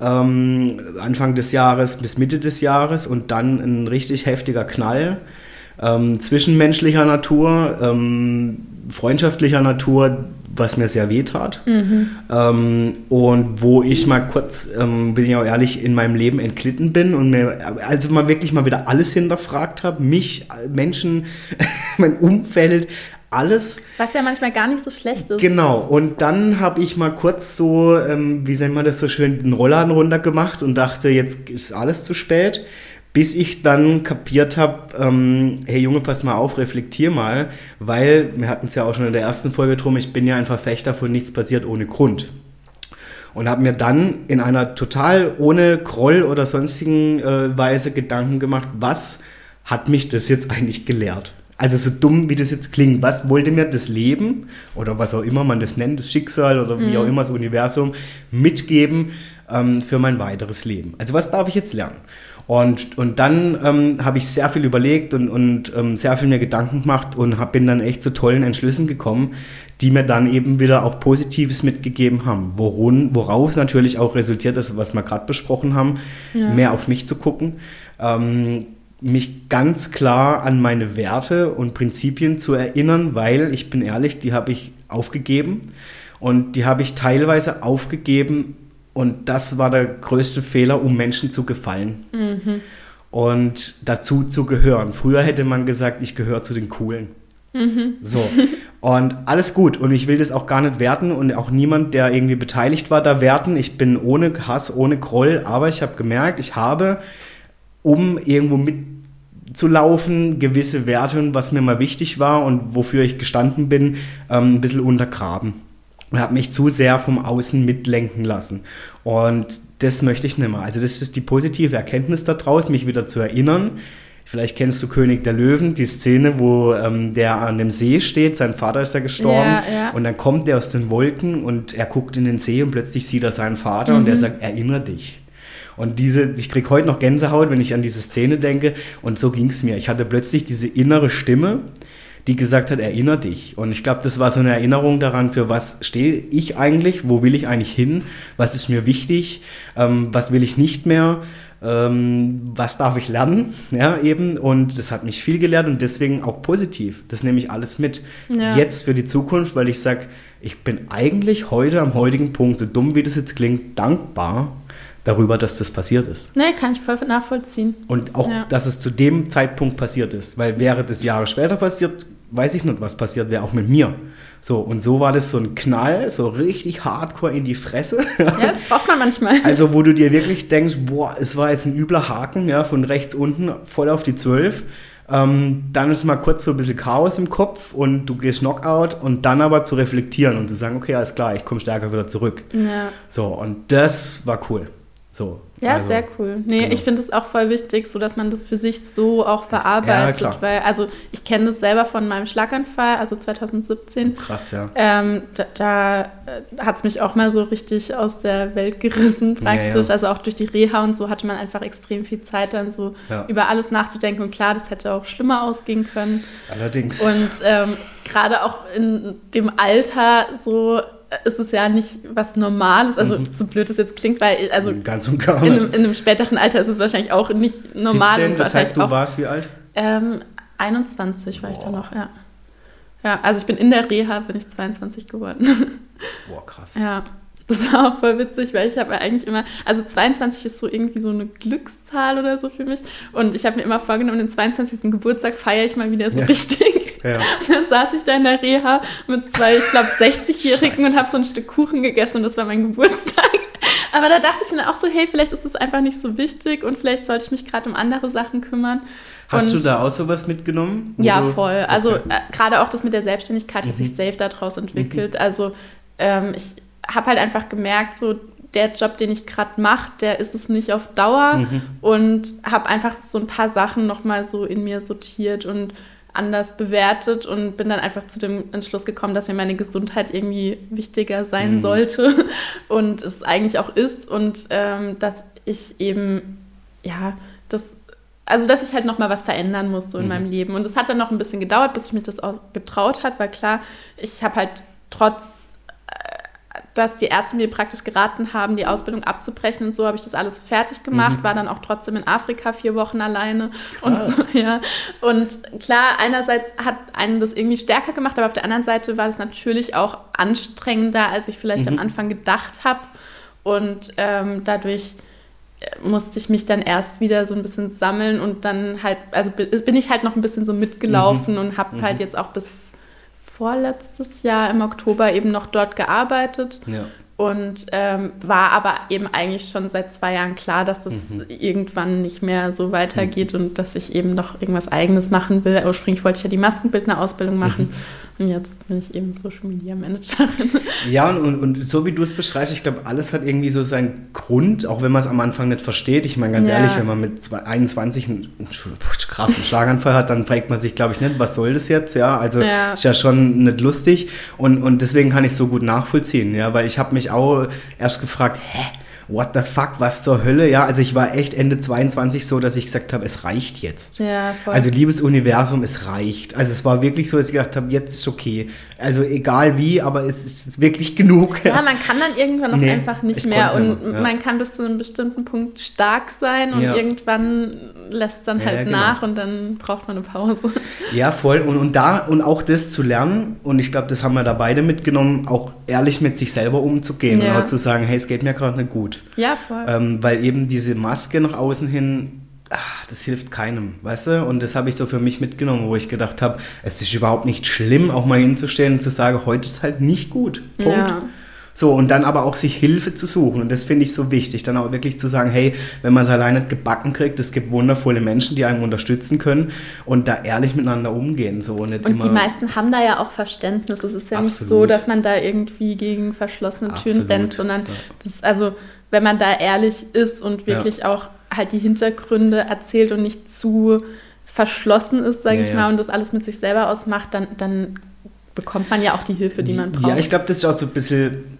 Ähm, Anfang des Jahres bis Mitte des Jahres und dann ein richtig heftiger Knall ähm, zwischenmenschlicher Natur, ähm, freundschaftlicher Natur, was mir sehr weh tat. Ähm, und wo ich mal kurz, ähm, bin ich auch ehrlich, in meinem Leben entglitten bin und mir also mal wirklich mal wieder alles hinterfragt habe, mich, Menschen, mein Umfeld, alles. Was ja manchmal gar nicht so schlecht ist. Genau, und dann habe ich mal kurz so, ähm, wie nennt man das so schön, den Rollladen runtergemacht und dachte, jetzt ist alles zu spät. Bis ich dann kapiert habe, ähm, hey Junge, pass mal auf, reflektier mal, weil, wir hatten es ja auch schon in der ersten Folge drum, ich bin ja ein Verfechter von nichts passiert ohne Grund. Und habe mir dann in einer total ohne Groll oder sonstigen äh, Weise Gedanken gemacht, was hat mich das jetzt eigentlich gelehrt? Also so dumm, wie das jetzt klingt, was wollte mir das Leben oder was auch immer man das nennt, das Schicksal oder wie auch immer das Universum mitgeben ähm, für mein weiteres Leben? Also was darf ich jetzt lernen? Und, und dann ähm, habe ich sehr viel überlegt und, und ähm, sehr viel mir Gedanken gemacht und hab, bin dann echt zu tollen Entschlüssen gekommen, die mir dann eben wieder auch Positives mitgegeben haben. Worun, woraus natürlich auch resultiert ist, was wir gerade besprochen haben, mehr auf mich zu gucken, ähm, mich ganz klar an meine Werte und Prinzipien zu erinnern, weil ich bin ehrlich, die habe ich aufgegeben. Und die habe ich teilweise aufgegeben und das war der größte Fehler, um Menschen zu gefallen und dazu zu gehören. Früher hätte man gesagt, ich gehöre zu den Coolen. So. Und alles gut. Und ich will das auch gar nicht werten und auch niemand, der irgendwie beteiligt war, da werten. Ich bin ohne Hass, ohne Groll, aber ich habe gemerkt, ich habe, um irgendwo mitzulaufen, gewisse Werte und was mir mal wichtig war und wofür ich gestanden bin, ähm, ein bisschen untergraben. Und habe mich zu sehr vom Außen mitlenken lassen. Und das möchte ich nicht mehr. Also das ist die positive Erkenntnis daraus, mich wieder zu erinnern. Vielleicht kennst du König der Löwen, die Szene, wo ähm, der an dem See steht, sein Vater ist ja gestorben Ja, ja. und dann kommt er aus den Wolken und er guckt in den See und plötzlich sieht er seinen Vater und Mhm. er sagt, erinnere dich. Und diese, ich kriege heute noch Gänsehaut, wenn ich an diese Szene denke. Und so ging es mir. Ich hatte plötzlich diese innere Stimme, die gesagt hat, erinnere dich. Und ich glaube, das war so eine Erinnerung daran, für was stehe ich eigentlich, wo will ich eigentlich hin, was ist mir wichtig, ähm, was will ich nicht mehr, ähm, was darf ich lernen, ja, eben. Und das hat mich viel gelehrt und deswegen auch positiv. Das nehme ich alles mit. Ja. Jetzt für die Zukunft, weil ich sage, ich bin eigentlich heute am heutigen Punkt, so dumm wie das jetzt klingt, dankbar, darüber, dass das passiert ist. Nee, kann ich voll nachvollziehen. Und auch, Ja. dass es zu dem Zeitpunkt passiert ist. Weil wäre das Jahre später passiert, weiß ich nicht, was passiert wäre, auch mit mir. So, und so war das so ein Knall, so richtig hardcore in die Fresse. Ja, das braucht man manchmal. Also, wo du dir wirklich denkst, boah, es war jetzt ein übler Haken, ja, von rechts unten voll auf die 12. Ähm, dann ist mal kurz so ein bisschen Chaos im Kopf und du gehst Knockout und dann aber zu reflektieren und zu sagen, okay, alles klar, ich komme stärker wieder zurück. Ja. So, und das war cool. So. Ja, also, sehr cool. Nee, genau. ich finde es auch voll wichtig, so dass man das für sich so auch verarbeitet. klar. weil, also ich kenne das selber von meinem Schlaganfall, also 2017. Krass, ja. Ähm, da da hat es mich auch mal so richtig aus der Welt gerissen, praktisch. Ja, ja. Also auch durch die Reha und so hatte man einfach extrem viel Zeit, dann so Ja. über alles nachzudenken. Und klar, das hätte auch schlimmer ausgehen können. Allerdings. Und ähm, gerade auch in dem Alter so äh, ist es ja nicht was Normales, also Mhm. so blöd es jetzt klingt, weil also Ganz und gar in in einem späteren Alter ist es wahrscheinlich auch nicht normal. 17, und das heißt, du auch, warst wie alt? ähm, 21 war ich da Boah. noch, ja. Ja, also ich bin in der Reha, bin ich 22 geworden. Boah, krass. ja, das war auch voll witzig, weil ich habe eigentlich immer, also 22 ist so irgendwie so eine Glückszahl oder so für mich. Und ich habe mir immer vorgenommen, den 22. Geburtstag feiere ich mal wieder so Ja. richtig. Ja. Und dann saß ich da in der Reha mit zwei, ich glaube, 60-Jährigen und habe so ein Stück Kuchen gegessen und das war mein Geburtstag. Aber da dachte ich mir auch so, hey, vielleicht ist es einfach nicht so wichtig und vielleicht sollte ich mich gerade um andere Sachen kümmern. Hast und du da auch sowas mitgenommen? ja, voll. Also äh, gerade auch das mit der Selbstständigkeit hat Mhm. sich safe daraus entwickelt. Also ähm, ich habe halt einfach gemerkt, so der Job, den ich gerade mache, der ist es nicht auf Dauer Mhm. und habe einfach so ein paar Sachen nochmal so in mir sortiert und anders bewertet und bin dann einfach zu dem Entschluss gekommen, dass mir meine Gesundheit irgendwie wichtiger sein Mhm. sollte und es eigentlich auch ist und ähm, dass ich eben, ja, das, also dass ich halt nochmal was verändern muss so in Mhm. meinem Leben und es hat dann noch ein bisschen gedauert, bis ich mich das auch getraut hat, weil klar, ich habe halt trotz dass die Ärzte mir praktisch geraten haben, die Ausbildung abzubrechen und so, habe ich das alles fertig gemacht, Mhm. war dann auch trotzdem in Afrika vier Wochen alleine und so, ja. Und klar, einerseits hat einen das irgendwie stärker gemacht, aber auf der anderen Seite war es natürlich auch anstrengender, als ich vielleicht Mhm. am Anfang gedacht habe. Und ähm, dadurch äh, musste ich mich dann erst wieder so ein bisschen sammeln und dann halt, also bi- bin ich halt noch ein bisschen so mitgelaufen und habe Mhm. halt jetzt auch bis vorletztes Jahr im Oktober eben noch dort gearbeitet Ja. und ähm, war aber eben eigentlich schon seit zwei Jahren klar, dass das Mhm. irgendwann nicht mehr so weitergeht und dass ich eben noch irgendwas Eigenes machen will. Ursprünglich wollte ich ja die Maskenbildner-Ausbildung machen Mhm. Und jetzt bin ich eben Social Media Managerin. Ja, und, und, so wie du es beschreibst, ich glaube, alles hat irgendwie so seinen Grund, auch wenn man es am Anfang nicht versteht. Ich meine, ganz Ja. ehrlich, wenn man mit zwei- 21 einen, einen krassen Schlaganfall hat, dann fragt man sich, glaube ich, nicht, was soll das jetzt? Ja, also Ja. ist ja schon nicht lustig. Und, und deswegen kann ich es so gut nachvollziehen, ja, weil ich habe mich auch erst gefragt, hä? What the fuck, was zur Hölle? Ja, also ich war echt Ende 22 so, dass ich gesagt habe, es reicht jetzt. ja, voll. Also liebes Universum, es reicht. Also es war wirklich so, dass ich gedacht habe, jetzt ist okay. Also egal wie, aber es ist wirklich genug. ja, man kann dann irgendwann auch Nee, einfach nicht ich mehr und ja. man kann bis zu einem bestimmten Punkt stark sein und Ja. irgendwann lässt es dann halt ja, genau. nach und dann braucht man eine Pause. Ja, voll. Und, und da und auch das zu lernen, und ich glaube, das haben wir da beide mitgenommen, auch ehrlich mit sich selber umzugehen und auch zu sagen, hey, es geht mir gerade nicht gut. Ja, voll. Ähm, weil eben diese Maske nach außen hin, ah, das hilft keinem, weißt du? Und das habe ich so für mich mitgenommen, wo ich gedacht habe, es ist überhaupt nicht schlimm, auch mal hinzustellen und zu sagen, heute ist halt nicht gut. Punkt. Ja. So, und dann aber auch sich Hilfe zu suchen. Und das finde ich so wichtig. Dann auch wirklich zu sagen, hey, wenn man es alleine nicht gebacken kriegt, es gibt wundervolle Menschen, die einen unterstützen können und da ehrlich miteinander umgehen. So, und nicht Und die meisten haben da ja auch Verständnis. Es ist ja nicht Absolut. so, dass man da irgendwie gegen verschlossene Türen Absolut, rennt, sondern ja. das, also, wenn man da ehrlich ist und wirklich auch halt die Hintergründe erzählt und nicht zu verschlossen ist, sage Ja, ich ja. mal, und das alles mit sich selber ausmacht, dann, dann bekommt man ja auch die Hilfe, die man braucht. Ja, ich glaube, das ist auch so ein bisschen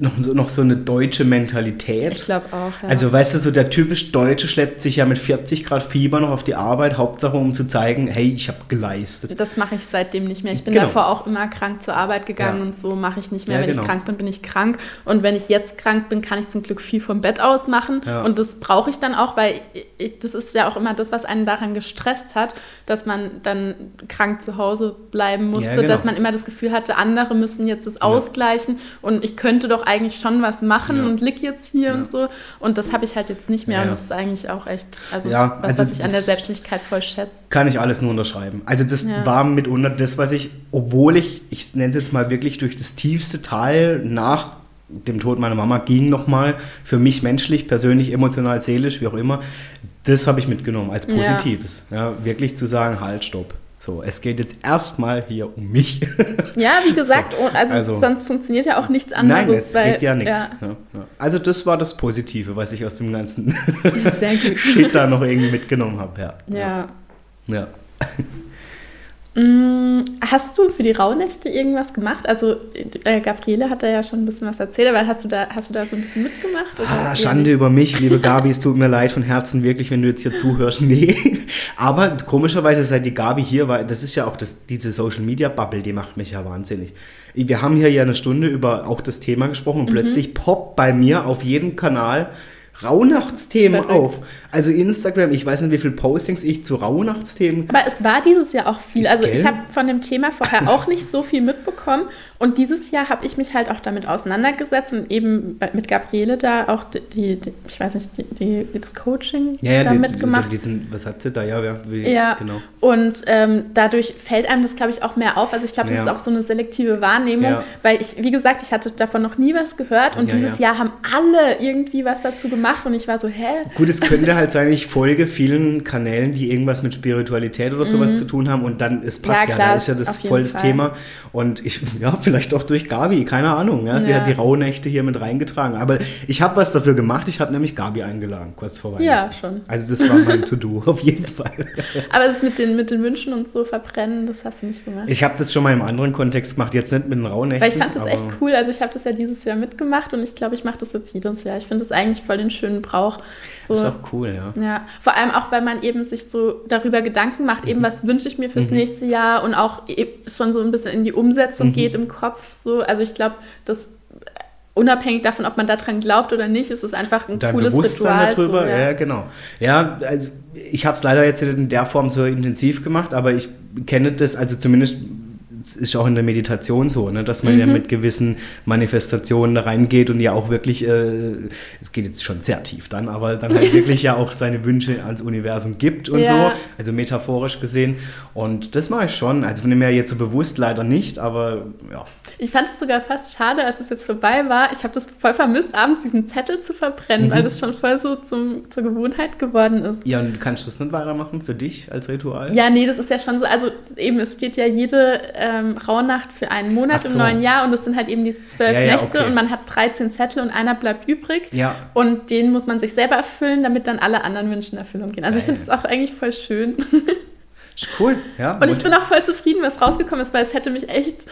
noch so, noch so eine deutsche Mentalität. Ich glaube auch. Ja. Also, weißt du, so der typisch Deutsche schleppt sich ja mit 40 Grad Fieber noch auf die Arbeit, Hauptsache um zu zeigen, hey, ich habe geleistet. das mache ich seitdem nicht mehr. Ich bin Genau. davor auch immer krank zur Arbeit gegangen Ja. und so mache ich nicht mehr. Ja, wenn genau. ich krank bin, bin ich krank. Und wenn ich jetzt krank bin, kann ich zum Glück viel vom Bett aus machen. Und das brauche ich dann auch, weil ich, das ist ja auch immer das, was einen daran gestresst hat, dass man dann krank zu Hause bleiben musste, genau. dass man immer das Gefühl hatte, andere müssen jetzt das ausgleichen und ich könnte doch eigentlich schon was machen Ja. und lieg jetzt hier Ja. und so. Und das habe ich halt jetzt nicht mehr. Ja, Und ja. das ist eigentlich auch echt, also, Ja, was, also was ich an der Selbstständigkeit voll schätze. Kann ich alles nur unterschreiben. Also das Ja. war mitunter das, was ich, obwohl ich, ich nenne es jetzt mal wirklich durch das tiefste Tal nach dem Tod meiner Mama ging nochmal für mich menschlich, persönlich, emotional, seelisch, wie auch immer, das habe ich mitgenommen als Ja. Positives. Ja. wirklich zu sagen, halt, stopp. So, es geht jetzt erstmal hier um mich. Ja, wie gesagt, So, oh, also, also- sonst funktioniert ja auch nichts anderes. Nein, es weil, geht ja nichts. Ja, Ja, ja. Also das war das Positive, was ich aus dem ganzen. Shit da noch irgendwie mitgenommen habe. Ja. Ja. ja. Mm, Hast du für die Rauhnächte irgendwas gemacht? Also äh, Gabriele hat da ja schon ein bisschen was erzählt, aber hast du da, hast du da so ein bisschen mitgemacht? Ah, Schande über mich, liebe Gabi, es tut mir leid von Herzen wirklich, wenn du jetzt hier zuhörst. Nee. Aber komischerweise, seit die Gabi hier war, das ist ja auch das, diese Social Media Bubble, die macht mich ja wahnsinnig. Wir haben hier ja eine Stunde über auch das Thema gesprochen Mhm. und plötzlich poppt bei mir auf jedem Kanal Rauhnachtsthemen Verrückt. auf. Also Instagram, ich weiß nicht, wie viele Postings ich zu Rauhnachtsthemen. Aber es war dieses Jahr auch viel. Also ich Gell? habe von dem Thema vorher auch nicht so viel mitbekommen. Und dieses Jahr habe ich mich halt auch damit auseinandergesetzt und eben mit Gabriele da auch die, die, ich weiß nicht, die, die, das Coaching Ja, ja, da die, mitgemacht. diesen, was hat sie da? Ja, ja, wie, Ja, genau. und ähm, dadurch fällt einem das, glaube ich, auch mehr auf. Also ich glaube, das Ja. ist auch so eine selektive Wahrnehmung, weil ich, wie gesagt, ich hatte davon noch nie was gehört und dieses ja. Jahr haben alle irgendwie was dazu gemacht und ich war so, hä? Gut, es könnte halt sein, ich folge vielen Kanälen, die irgendwas mit Spiritualität oder sowas zu tun haben und dann es passt Mhm. Ja, ja, klar, da ist ja das auf jeden voll das Fall. Thema und ich, ja, vielleicht auch durch Gabi, keine Ahnung, ja, sie Ja. hat die Rauhnächte hier mit reingetragen, aber ich habe was dafür gemacht, ich habe nämlich Gabi eingeladen, kurz vor Weihnachten. Ja, schon. Also das war mein To-Do, auf jeden Fall. Aber das mit den, mit den Wünschen und so verbrennen, das hast du nicht gemacht. Ich habe das schon mal im anderen Kontext gemacht, jetzt nicht mit den Rauhnächten. Weil ich fand das echt cool. Also ich habe das ja dieses Jahr mitgemacht und ich glaube, ich mache das jetzt jedes Jahr. Ich finde das eigentlich voll den schönen Brauch. So, Ist auch cool, ja. Ja, vor allem auch, weil man eben sich so darüber Gedanken macht, Mhm. eben was wünsche ich mir fürs nächste Jahr und auch e- schon so ein bisschen in die Umsetzung Mhm. geht im Kopf. So, also ich glaube, das unabhängig davon, ob man daran glaubt oder nicht, ist es einfach ein Dein cooles Bewusstsein Ritual. darüber, so, ja. genau. Ja, also ich habe es leider jetzt in der Form so intensiv gemacht, aber ich kenne das, also zumindest es ist auch in der Meditation so, ne, dass man Mhm. ja mit gewissen Manifestationen da reingeht und ja auch wirklich, äh, es geht jetzt schon sehr tief dann, aber dann halt wirklich ja auch seine Wünsche ans Universum gibt und Ja. so, also metaphorisch gesehen. Und das mache ich schon. Also von dem her jetzt so bewusst leider nicht, aber ja. Ich fand es sogar fast schade, als es jetzt vorbei war. Ich habe das voll vermisst, abends diesen Zettel zu verbrennen, Mhm. weil das schon voll so zum, zur Gewohnheit geworden ist. Ja, und kannst du es nicht weitermachen für dich als Ritual? Ja, nee, das ist ja schon so. Also eben, es steht ja jede ähm, Rauhnacht für einen Monat so. im neuen Jahr und das sind halt eben diese zwölf Ja, ja, Nächte okay. und man hat 13 Zettel und einer bleibt übrig. Ja. Und den muss man sich selber erfüllen, damit dann alle anderen Wünsche in Erfüllung gehen. Also ich Geil. finde das auch eigentlich voll schön. Ist cool, ja. Und ich bin auch voll zufrieden, was rausgekommen ist, weil es hätte mich echt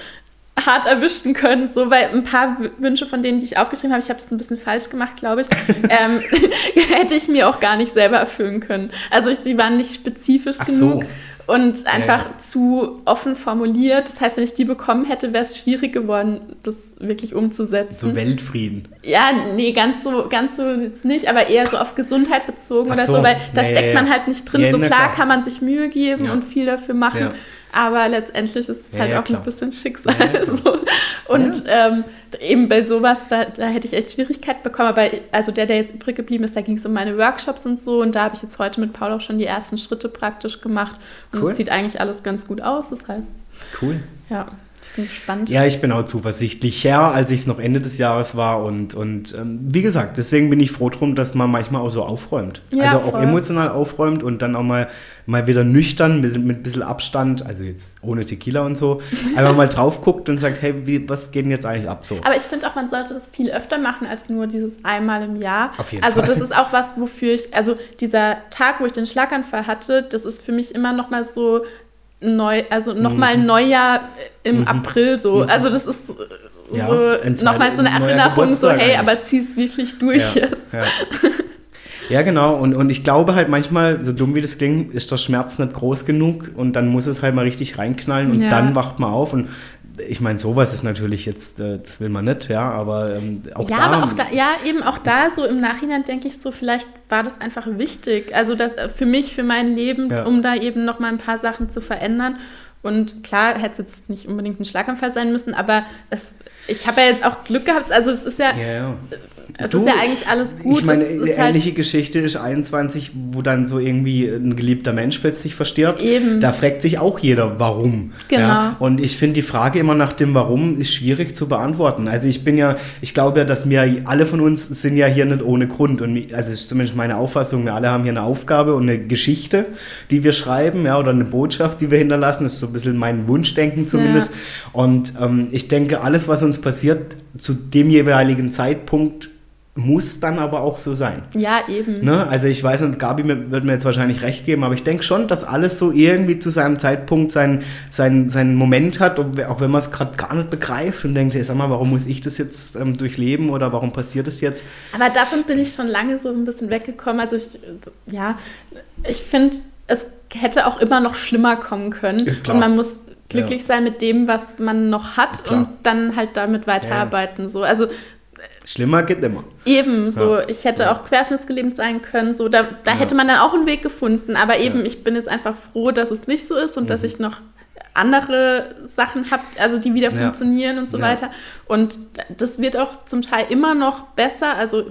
hart erwischen können, so weil ein paar Wünsche von denen, die ich aufgeschrieben habe, ich habe das ein bisschen falsch gemacht, glaube ich, ähm, hätte ich mir auch gar nicht selber erfüllen können. Also ich, die waren nicht spezifisch Ach so. Und einfach ja. zu offen formuliert. Das heißt, wenn ich die bekommen hätte, wäre es schwierig geworden, das wirklich umzusetzen. So Weltfrieden. Ja, nee, ganz so, ganz so jetzt nicht, aber eher so auf Gesundheit bezogen Ach oder so, so. weil da Ja, steckt ja, man halt nicht drin. So klar, klar. kann man sich Mühe geben und viel dafür machen. Aber letztendlich ist es Ja, halt ja, auch klar. ein bisschen Schicksal. Ja, so. Und ähm, eben bei sowas, da, da hätte ich echt Schwierigkeit bekommen, aber also der, der jetzt übrig geblieben ist, da ging es um meine Workshops und so und da habe ich jetzt heute mit Paul auch schon die ersten Schritte praktisch gemacht und es Cool. sieht eigentlich alles ganz gut aus. Das heißt, Cool. ja, bin gespannt. Ja, ich bin auch zuversichtlicher, als ich es noch Ende des Jahres war. Und, und ähm, wie gesagt, deswegen bin ich froh drum, dass man manchmal auch so aufräumt. Ja, also auch voll. emotional aufräumt und dann auch mal, mal wieder nüchtern, mit, mit ein bisschen Abstand, also jetzt ohne Tequila und so, einfach mal drauf guckt und sagt, hey, wie, was geht denn jetzt eigentlich ab so? Aber ich finde auch, man sollte das viel öfter machen als nur dieses einmal im Jahr. Auf jeden also Fall. das ist auch was, wofür ich, also dieser Tag, wo ich den Schlaganfall hatte, das ist für mich immer noch mal so neu, also noch Mhm. Neujahr im April so. Also das ist Ja, so ein noch mal so eine Erinnerung, so hey, eigentlich. aber zieh's wirklich durch ja, jetzt. Ja. ja, genau. Und, und ich glaube halt manchmal, so dumm wie das klingt, ist der Schmerz nicht groß genug und dann muss es halt mal richtig reinknallen und Ja. dann wacht man auf und ich meine, sowas ist natürlich jetzt, äh, das will man nicht, ja, aber ähm, auch ja, da. aber auch da, ja, eben auch da, so im Nachhinein denke ich so, vielleicht war das einfach wichtig. Also das äh, für mich, für mein Leben, Ja. um da eben noch mal ein paar Sachen zu verändern. Und klar, hätte es jetzt nicht unbedingt ein Schlaganfall sein müssen, aber es, ich habe ja jetzt auch Glück gehabt. Also es ist ja, Ja, ja. Es Du, ist ja eigentlich alles gut. Ich meine, eine halt, ähnliche Geschichte ist 21, wo dann so irgendwie ein geliebter Mensch plötzlich verstirbt. Eben. Da fragt sich auch jeder, warum. Genau. Ja? Und ich finde die Frage immer nach dem Warum ist schwierig zu beantworten. Also ich bin ja, ich glaube ja, dass wir alle von uns sind ja hier nicht ohne Grund. Und also ist zumindest meine Auffassung, wir alle haben hier eine Aufgabe und eine Geschichte, die wir schreiben, ja, oder eine Botschaft, die wir hinterlassen. Das ist so ein bisschen mein Wunschdenken zumindest. Und ähm, ich denke, alles, was uns passiert, zu dem jeweiligen Zeitpunkt muss dann aber auch so sein. ja, eben. Ne? Also ich weiß nicht, Gabi wird mir jetzt wahrscheinlich recht geben, aber ich denke schon, dass alles so irgendwie zu seinem Zeitpunkt seinen, seinen, seinen Moment hat, auch wenn man es gerade gar nicht begreift und denkt, hey, sag mal, warum muss ich das jetzt ähm, durchleben oder warum passiert das jetzt? Aber davon bin ich schon lange so ein bisschen weggekommen. Also ich, ja, ich finde, es hätte auch immer noch schlimmer kommen können. Ja, und man muss glücklich sein mit dem, was man noch hat Klar. und dann halt damit weiterarbeiten. So. Also Schlimmer geht immer. eben so, Ja. ich hätte Ja. auch querschnittsgelähmt sein können. So, da da Ja. hätte man dann auch einen Weg gefunden. Aber eben, ich bin jetzt einfach froh, dass es nicht so ist und dass Mhm. ich noch andere Sachen habe, also die wieder Ja. funktionieren und so Ja. weiter. Und das wird auch zum Teil immer noch besser. Also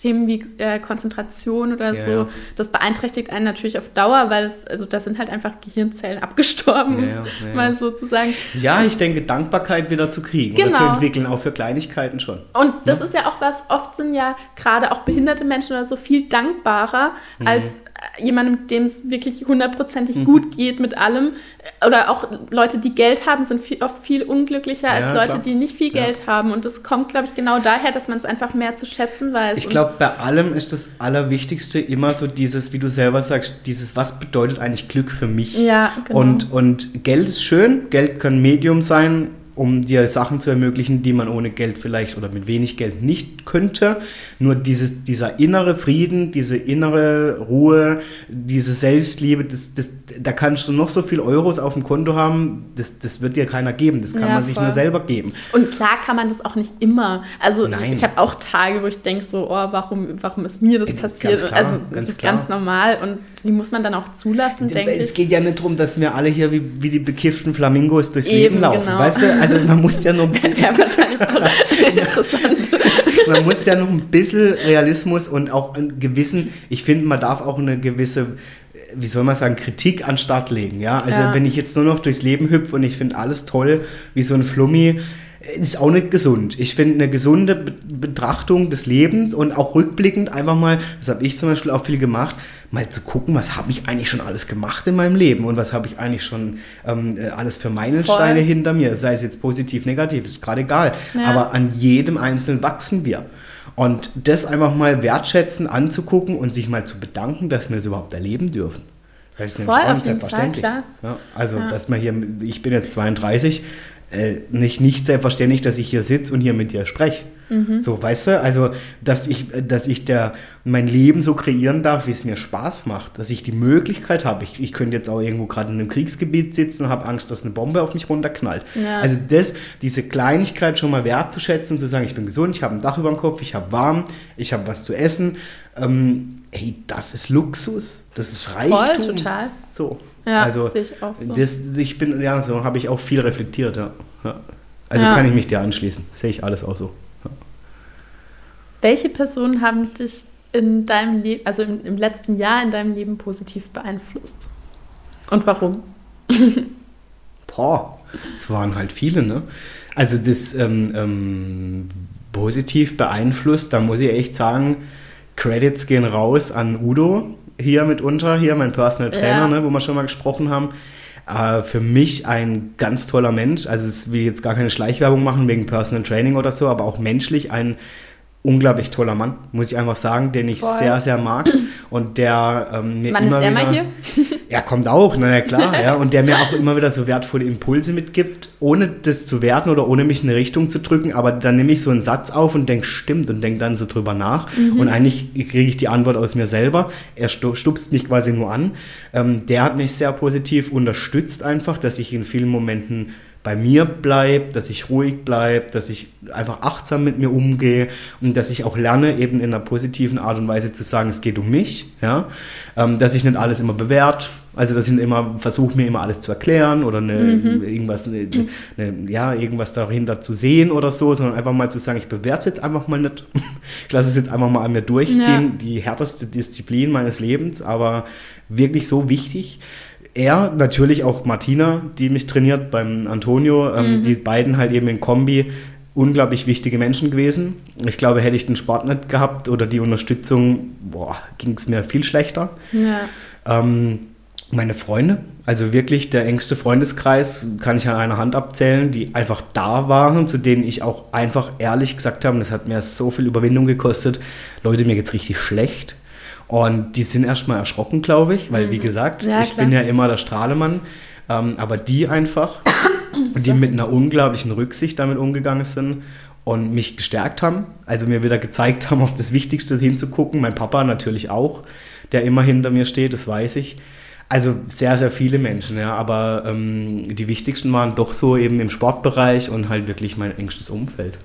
Themen wie äh, Konzentration oder Ja, so, das beeinträchtigt einen natürlich auf Dauer, weil es, also da sind halt einfach Gehirnzellen abgestorben, mal so zu sagen. Ja, ich denke, Dankbarkeit wieder zu kriegen oder Genau. zu entwickeln, auch für Kleinigkeiten schon. Und das ist ja auch was, oft sind ja gerade auch behinderte Menschen oder so viel dankbarer Mhm. als äh, jemandem, dem es wirklich hundertprozentig gut geht mit allem. Oder auch Leute, die Geld haben, sind viel, oft viel unglücklicher als Ja, Leute, klar. die nicht viel Ja. Geld haben. Und das kommt, glaube ich, genau daher, dass man es einfach mehr zu schätzen weiß. Ich glaube, bei allem ist das Allerwichtigste immer so dieses, wie du selber sagst, dieses, was bedeutet eigentlich Glück für mich? Ja, genau. Und, und Geld ist schön, Geld kann Medium sein, um dir Sachen zu ermöglichen, die man ohne Geld vielleicht oder mit wenig Geld nicht könnte. Nur dieses, dieser innere Frieden, diese innere Ruhe, diese Selbstliebe, das, das, da kannst du noch so viel Euros auf dem Konto haben, das, das wird dir keiner geben, das kann Ja, man sich voll. nur selber geben. Und klar kann man das auch nicht immer. Also Nein. ich habe auch Tage, wo ich denke so, oh, warum, warum ist mir das passiert? ganz klar, also das ganz ist klar. ganz normal und die muss man dann auch zulassen, denke es ich. geht ja nicht darum, dass wir alle hier wie, wie die bekifften Flamingos durchs Eben, Leben laufen. genau. Weißt du, also man muss ja noch Wäre wahrscheinlich auch interessant. man muss ja noch ein bisschen Realismus und auch einen gewissen, ich finde, man darf auch eine gewisse, wie soll man sagen, Kritik an Start legen. Ja? Also Ja. wenn ich jetzt nur noch durchs Leben hüpfe und ich finde alles toll, wie so ein Flummi, ist auch nicht gesund. Ich finde eine gesunde Be Betrachtung des Lebens und auch rückblickend einfach mal, das habe ich zum Beispiel auch viel gemacht, mal zu gucken, was habe ich eigentlich schon alles gemacht in meinem Leben und was habe ich eigentlich schon ähm, äh, alles für Meilensteine Voll. hinter mir, sei es jetzt positiv, negativ, ist gerade egal. Ja. Aber an jedem Einzelnen wachsen wir. Und das einfach mal wertschätzen, anzugucken und sich mal zu bedanken, dass wir das überhaupt erleben dürfen. Das ist nämlich Voll, auch auf nicht Fall, selbstverständlich. klar. Ja, also, Ja. dass man hier, ich bin jetzt 32, äh, nicht, nicht selbstverständlich, dass ich hier sitze und hier mit dir spreche. Mhm. So, weißt du, also, dass ich, dass ich der, mein Leben so kreieren darf, wie es mir Spaß macht, dass ich die Möglichkeit habe. Ich, ich könnte jetzt auch irgendwo gerade in einem Kriegsgebiet sitzen und habe Angst, dass eine Bombe auf mich runterknallt. Ja. Also das, diese Kleinigkeit schon mal wertzuschätzen, zu sagen, ich bin gesund, ich habe ein Dach über dem Kopf, ich habe warm, ich habe was zu essen. Ähm, ey, das ist Luxus, das ist Reichtum. Voll, total. So. Ja, also, sehe ich auch so. Das, ich bin, ja, so habe ich auch viel reflektiert, ja. ja. Also Ja. kann ich mich dir anschließen. Sehe ich alles auch so. Welche Personen haben dich in deinem Leben, also im, im letzten Jahr in deinem Leben positiv beeinflusst? Und warum? Boah, es waren halt viele, ne? Also das ähm, ähm, positiv beeinflusst, da muss ich echt sagen, Credits gehen raus an Udo hier mitunter, hier mein Personal Trainer, Ja. ne, wo wir schon mal gesprochen haben. Äh, für mich ein ganz toller Mensch. Also es will jetzt gar keine Schleichwerbung machen wegen Personal Training oder so, aber auch menschlich ein unglaublich toller Mann, muss ich einfach sagen, den ich Voll. sehr, sehr mag und der ähm, mir Wann immer ist er wieder... mal hier? Er kommt auch, na ja klar, ja. Und der mir auch immer wieder so wertvolle Impulse mitgibt, ohne das zu werten oder ohne mich in eine Richtung zu drücken. Aber dann nehme ich so einen Satz auf und denke, stimmt, und denke dann so drüber nach. Und eigentlich kriege ich die Antwort aus mir selber. Er stu- stupst mich quasi nur an. Ähm, der hat mich sehr positiv unterstützt einfach, dass ich in vielen Momenten bei mir bleibe, dass ich ruhig bleibe, dass ich einfach achtsam mit mir umgehe und dass ich auch lerne, eben in einer positiven Art und Weise zu sagen, es geht um mich, ja, ähm, dass ich nicht alles immer bewährt, also dass ich immer versuche mir immer alles zu erklären oder eine, mhm. irgendwas, eine, eine, ja, irgendwas dahinter zu sehen oder so, sondern einfach mal zu sagen, ich bewerte jetzt einfach mal nicht. Ich lasse es jetzt einfach mal an mir durchziehen, ja. die härteste Disziplin meines Lebens, aber wirklich so wichtig. Er, natürlich auch Martina, die mich trainiert beim Antonio, ähm, mhm. die beiden halt eben in Kombi unglaublich wichtige Menschen gewesen. Ich glaube, hätte ich den Sport nicht gehabt oder die Unterstützung, ging es mir viel schlechter. Ja. Ähm, meine Freunde, also wirklich der engste Freundeskreis, kann ich an einer Hand abzählen, die einfach da waren, zu denen ich auch einfach ehrlich gesagt habe, das hat mir so viel Überwindung gekostet, Leute, mir geht's richtig schlecht. Und die sind erstmal erschrocken, glaube ich, weil, mhm. wie gesagt, ja, ich bin ja immer der Strahlemann, ähm, aber die einfach, die mit einer unglaublichen Rücksicht damit umgegangen sind und mich gestärkt haben, also mir wieder gezeigt haben, auf das Wichtigste hinzugucken. Mein Papa natürlich auch, der immer hinter mir steht, das weiß ich. Also sehr, sehr viele Menschen, ja, aber ähm, die wichtigsten waren doch so eben im Sportbereich und halt wirklich mein engstes Umfeld.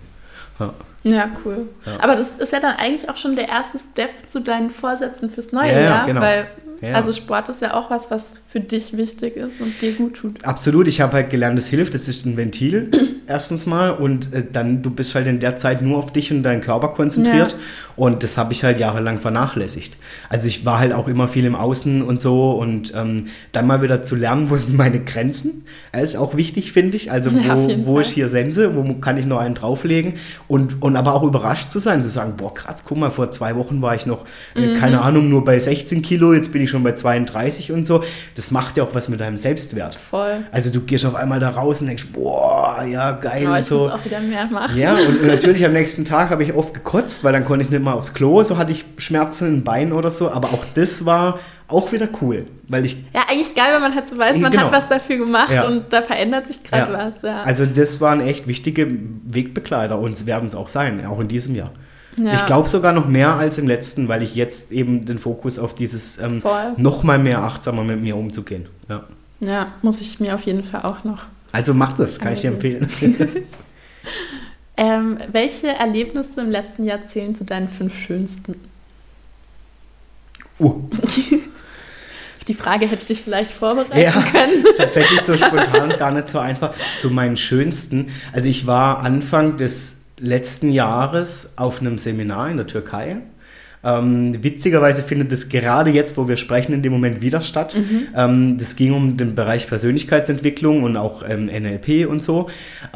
Ja, ja cool. Ja. Aber das ist ja dann eigentlich auch schon der erste Step zu deinen Vorsätzen fürs neue ja, Jahr, genau. weil ja. Also Sport ist ja auch was, was für dich wichtig ist und dir gut tut. Absolut, ich habe halt gelernt, es hilft, das ist ein Ventil erstens mal und äh, dann du bist halt in der Zeit nur auf dich und deinen Körper konzentriert ja. und das habe ich halt jahrelang vernachlässigt. Also ich war halt auch immer viel im Außen und so und ähm, dann mal wieder zu lernen, wo sind meine Grenzen, das ist auch wichtig, finde ich. Also wo, ja, wo ich hier sense, wo kann ich noch einen drauflegen und, und aber auch überrascht zu sein, zu sagen, boah krass, guck mal, vor zwei Wochen war ich noch, äh, mhm. keine Ahnung, nur bei 16 Kilo, jetzt bin ich schon bei 32 und so. Das macht ja auch was mit deinem Selbstwert. Voll. Also du gehst auf einmal da raus und denkst, boah, ja, geil. Oh, ich so. auch wieder mehr machen. Ja, und, und natürlich am nächsten Tag habe ich oft gekotzt, weil dann konnte ich nicht mal aufs Klo, so hatte ich Schmerzen im Bein oder so. Aber auch das war auch wieder cool, weil ich... Ja, eigentlich geil, wenn man halt so weiß, man genau. hat was dafür gemacht ja. und da verändert sich gerade ja. was. Ja. Also das waren echt wichtige Wegbegleiter und werden es auch sein, auch in diesem Jahr. Ja. Ich glaube sogar noch mehr als im letzten, weil ich jetzt eben den Fokus auf dieses ähm, noch mal mehr achtsamer mit mir umzugehen. Ja. ja, muss ich mir auf jeden Fall auch noch. Also mach das, kann ich dir empfehlen. ähm, welche Erlebnisse im letzten Jahr zählen zu deinen fünf schönsten? Uh. Die Frage hätte ich dich vielleicht vorbereiten ja, können. Ist tatsächlich so spontan gar nicht so einfach. Zu meinen schönsten. Also ich war Anfang des letzten Jahres auf einem Seminar in der Türkei. Ähm, witzigerweise findet es gerade jetzt, wo wir sprechen, in dem Moment wieder statt. Mhm. Ähm, das ging um den Bereich Persönlichkeitsentwicklung und auch ähm, NLP und so.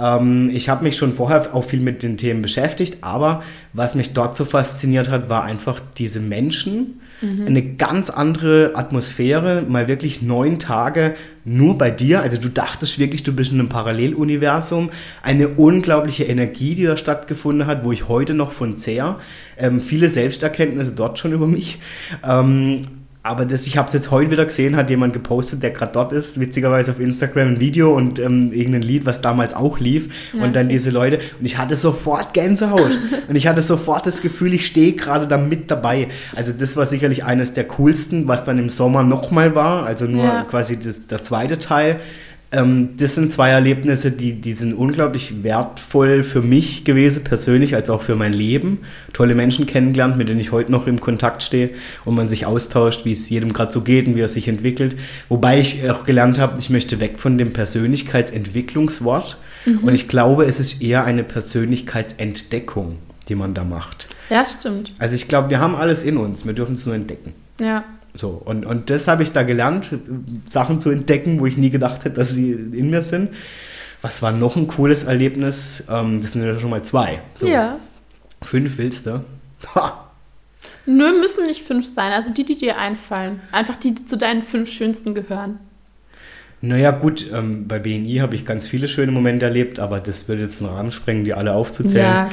Ähm, ich habe mich schon vorher auch viel mit den Themen beschäftigt, aber was mich dort so fasziniert hat, war einfach diese Menschen, Mhm. Eine ganz andere Atmosphäre, mal wirklich neun Tage nur bei dir. Also du dachtest wirklich, du bist in einem Paralleluniversum. Eine unglaubliche Energie, die da stattgefunden hat, wo ich heute noch von zehr. Ähm, viele Selbsterkenntnisse dort schon über mich. Ähm, aber das, ich habe es jetzt heute wieder gesehen, hat jemand gepostet, der gerade dort ist, witzigerweise auf Instagram ein Video und ähm, irgendein Lied, was damals auch lief. Ja, und dann diese Leute. Und ich hatte sofort Gänsehaut. und ich hatte sofort das Gefühl, ich stehe gerade da mit dabei. Also das war sicherlich eines der coolsten, was dann im Sommer nochmal war. Also nur ja. quasi das, der zweite Teil. Ähm, das sind zwei Erlebnisse, die, die sind unglaublich wertvoll für mich gewesen, persönlich, als auch für mein Leben. Tolle Menschen kennengelernt, mit denen ich heute noch im Kontakt stehe und man sich austauscht, wie es jedem gerade so geht und wie er sich entwickelt. Wobei ich auch gelernt habe, ich möchte weg von dem Persönlichkeitsentwicklungswort. Mhm. Und ich glaube, es ist eher eine Persönlichkeitsentdeckung, die man da macht. Ja, stimmt. Also ich glaube, wir haben alles in uns, wir dürfen es nur entdecken. Ja. So, und, und das habe ich da gelernt, Sachen zu entdecken, wo ich nie gedacht hätte, dass sie in mir sind. Was war noch ein cooles Erlebnis? Ähm, das sind ja schon mal zwei. So. Ja. Fünf willst du? Ha. Nö, müssen nicht fünf sein. Also die, die dir einfallen. Einfach die, die zu deinen fünf schönsten gehören. Naja, gut, ähm, bei BNI habe ich ganz viele schöne Momente erlebt, aber das würde jetzt einen Rahmen sprengen, die alle aufzuzählen. Ja.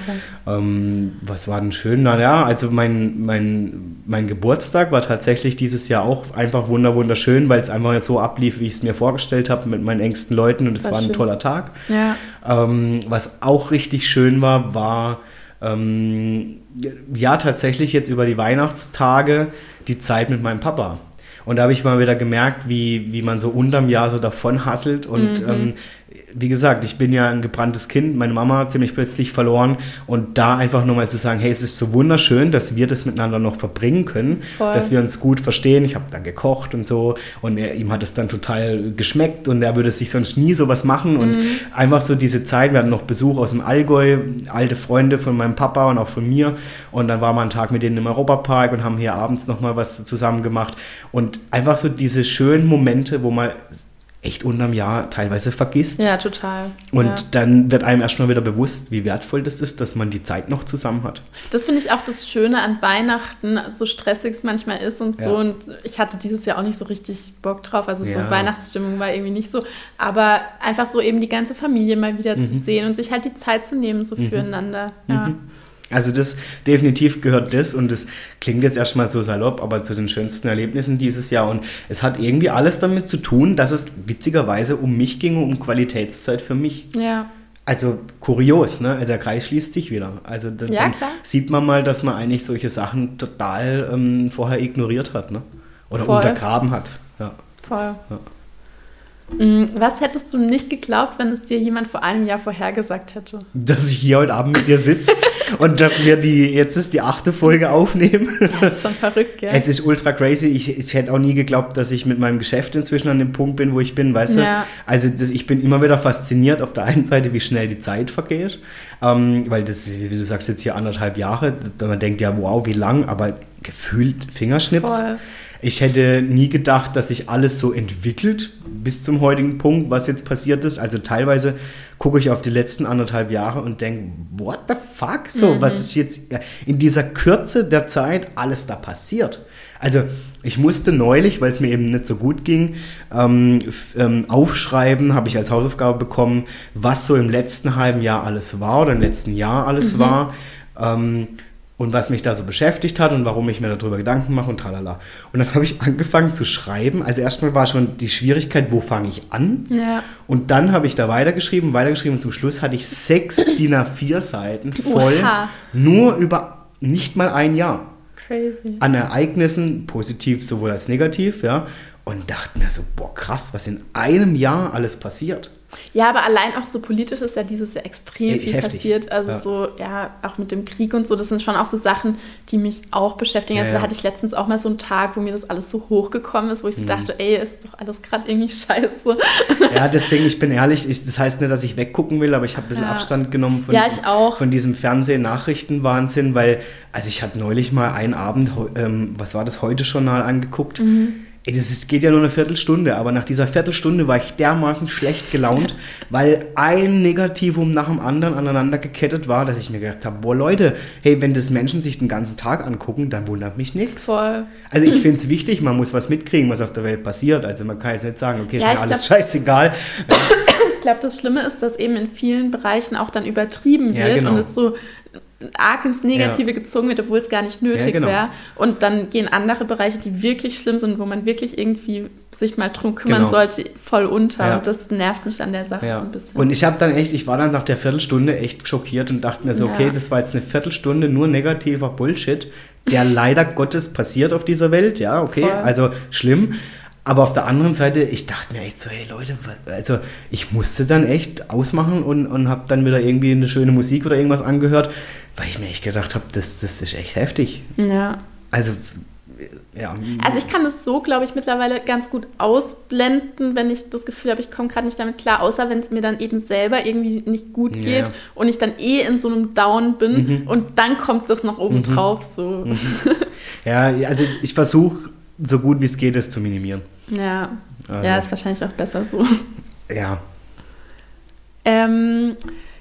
Ähm, was war denn schön? Naja, also mein, mein, mein Geburtstag war tatsächlich dieses Jahr auch einfach wunderschön, weil es einfach so ablief, wie ich es mir vorgestellt habe mit meinen engsten Leuten und es war, war ein toller Tag. Ja. Ähm, was auch richtig schön war, war ähm, ja tatsächlich jetzt über die Weihnachtstage die Zeit mit meinem Papa. Und da habe ich mal wieder gemerkt, wie, wie man so unterm Jahr so davon hasselt und mhm. ähm, wie gesagt, ich bin ja ein gebranntes Kind, meine Mama ziemlich plötzlich verloren. Und da einfach nur mal zu sagen, hey, es ist so wunderschön, dass wir das miteinander noch verbringen können, Voll. dass wir uns gut verstehen. Ich habe dann gekocht und so. Und er, ihm hat es dann total geschmeckt. Und er würde sich sonst nie sowas machen. Und mhm. einfach so diese Zeit, wir hatten noch Besuch aus dem Allgäu, alte Freunde von meinem Papa und auch von mir. Und dann war man einen Tag mit denen im Europapark und haben hier abends noch mal was zusammen gemacht. Und einfach so diese schönen Momente, wo man echt unterm Jahr teilweise vergisst. Ja, total. Und ja. dann wird einem erstmal wieder bewusst, wie wertvoll das ist, dass man die Zeit noch zusammen hat. Das finde ich auch das Schöne an Weihnachten, so stressig es manchmal ist und so. Ja. Und ich hatte dieses Jahr auch nicht so richtig Bock drauf. Also ja. so Weihnachtsstimmung war irgendwie nicht so. Aber einfach so eben die ganze Familie mal wieder mhm. zu sehen und sich halt die Zeit zu nehmen, so mhm. füreinander. Ja. Mhm. Also das definitiv gehört das und das klingt jetzt erstmal so salopp, aber zu den schönsten Erlebnissen dieses Jahr und es hat irgendwie alles damit zu tun, dass es witzigerweise um mich ging, um Qualitätszeit für mich. Ja. Also kurios, ne? Der Kreis schließt sich wieder. Also da, ja, dann sieht man mal, dass man eigentlich solche Sachen total ähm, vorher ignoriert hat, ne? Oder Voll. untergraben hat. Ja. Voll. Ja. Mm, was hättest du nicht geglaubt, wenn es dir jemand vor einem Jahr vorhergesagt hätte? Dass ich hier heute Abend mit dir sitze und dass wir die, jetzt ist die achte Folge aufnehmen. Das ist schon verrückt, gell? Es ist ultra crazy. Ich, ich hätte auch nie geglaubt, dass ich mit meinem Geschäft inzwischen an dem Punkt bin, wo ich bin, weißt ja. du? Also das, ich bin immer wieder fasziniert auf der einen Seite, wie schnell die Zeit vergeht. Ähm, weil das, wie du sagst, jetzt hier anderthalb Jahre, man denkt ja, wow, wie lang, aber gefühlt Fingerschnips. Voll. Ich hätte nie gedacht, dass sich alles so entwickelt bis zum heutigen Punkt, was jetzt passiert ist. Also teilweise gucke ich auf die letzten anderthalb Jahre und denke, what the fuck? So, mhm. was ist jetzt in dieser Kürze der Zeit alles da passiert? Also ich musste neulich, weil es mir eben nicht so gut ging, ähm, ähm, aufschreiben, habe ich als Hausaufgabe bekommen, was so im letzten halben Jahr alles war oder im letzten Jahr alles mhm. war. Ähm, und was mich da so beschäftigt hat und warum ich mir darüber Gedanken mache und tralala. Und dann habe ich angefangen zu schreiben. Also erstmal war schon die Schwierigkeit, wo fange ich an? Ja. Und dann habe ich da weitergeschrieben, weitergeschrieben und zum Schluss hatte ich sechs DIN A4 Seiten voll, Oha. nur über nicht mal ein Jahr. Crazy. An Ereignissen, positiv sowohl als negativ, ja. Und dachte mir so, boah, krass, was in einem Jahr alles passiert. Ja, aber allein auch so politisch ist ja dieses Jahr extrem Heftig. viel passiert. Also ja. so, ja, auch mit dem Krieg und so, das sind schon auch so Sachen, die mich auch beschäftigen. Also ja, da hatte ich letztens auch mal so einen Tag, wo mir das alles so hochgekommen ist, wo ich so mhm. dachte, ey, ist doch alles gerade irgendwie scheiße. Ja, deswegen, ich bin ehrlich, ich, das heißt nicht, dass ich weggucken will, aber ich habe ein bisschen Abstand genommen von, von diesem Fernseh-Nachrichten-Wahnsinn, weil, also ich hatte neulich mal einen Abend, ähm, was war das, Heute-Journal angeguckt. Mhm Ey, das ist, geht ja nur eine Viertelstunde, aber nach dieser Viertelstunde war ich dermaßen schlecht gelaunt, weil ein Negativum nach dem anderen aneinander gekettet war, dass ich mir gedacht habe, boah Leute, hey, wenn das Menschen sich den ganzen Tag angucken, dann wundert mich nichts. Voll. Also ich finde es wichtig, man muss was mitkriegen, was auf der Welt passiert. Also man kann jetzt nicht sagen, okay, ist ja, mir alles glaub, scheißegal. ich glaube, das Schlimme ist, dass eben in vielen Bereichen auch dann übertrieben wird ja, genau. und es so arg ins Negative ja. gezogen wird, obwohl es gar nicht nötig ja, genau. wäre. Und dann gehen andere Bereiche, die wirklich schlimm sind, wo man wirklich irgendwie sich mal drum kümmern genau. sollte, voll unter. Ja. Und das nervt mich an der Sache so ein bisschen. Und ich habe dann echt, ich war dann nach der Viertelstunde echt schockiert und dachte mir so, okay, das war jetzt eine Viertelstunde nur negativer Bullshit, der leider Gottes passiert auf dieser Welt, ja, okay, voll. also schlimm. Aber auf der anderen Seite, ich dachte mir echt so, hey Leute, also ich musste dann echt ausmachen und, und habe dann wieder irgendwie eine schöne Musik oder irgendwas angehört, weil ich mir echt gedacht habe, das, das ist echt heftig. Ja. Also, ja. Also ich kann es so, glaube ich, mittlerweile ganz gut ausblenden, wenn ich das Gefühl habe, ich komme gerade nicht damit klar, außer wenn es mir dann eben selber irgendwie nicht gut geht ja. und ich dann eh in so einem Down bin mhm. und dann kommt das noch oben mhm. drauf. So. Mhm. Ja, also ich versuche so gut wie es geht, es zu minimieren. Ja, also. ja, ist wahrscheinlich auch besser so. Ja. Ähm,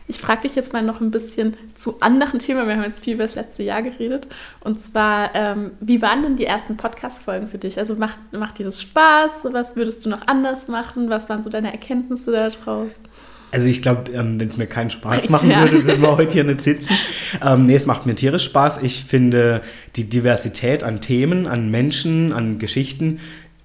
ich frage dich jetzt mal noch ein bisschen zu anderen Themen. Wir haben jetzt viel über das letzte Jahr geredet. Und zwar, ähm, wie waren denn die ersten Podcast-Folgen für dich? Also macht, macht dir das Spaß? Was würdest du noch anders machen? Was waren so deine Erkenntnisse daraus? Also ich glaube, ähm, wenn es mir keinen Spaß machen ja. würde, würden wir heute hier nicht sitzen. Ähm, nee, es macht mir tierisch Spaß. Ich finde die Diversität an Themen, an Menschen, an Geschichten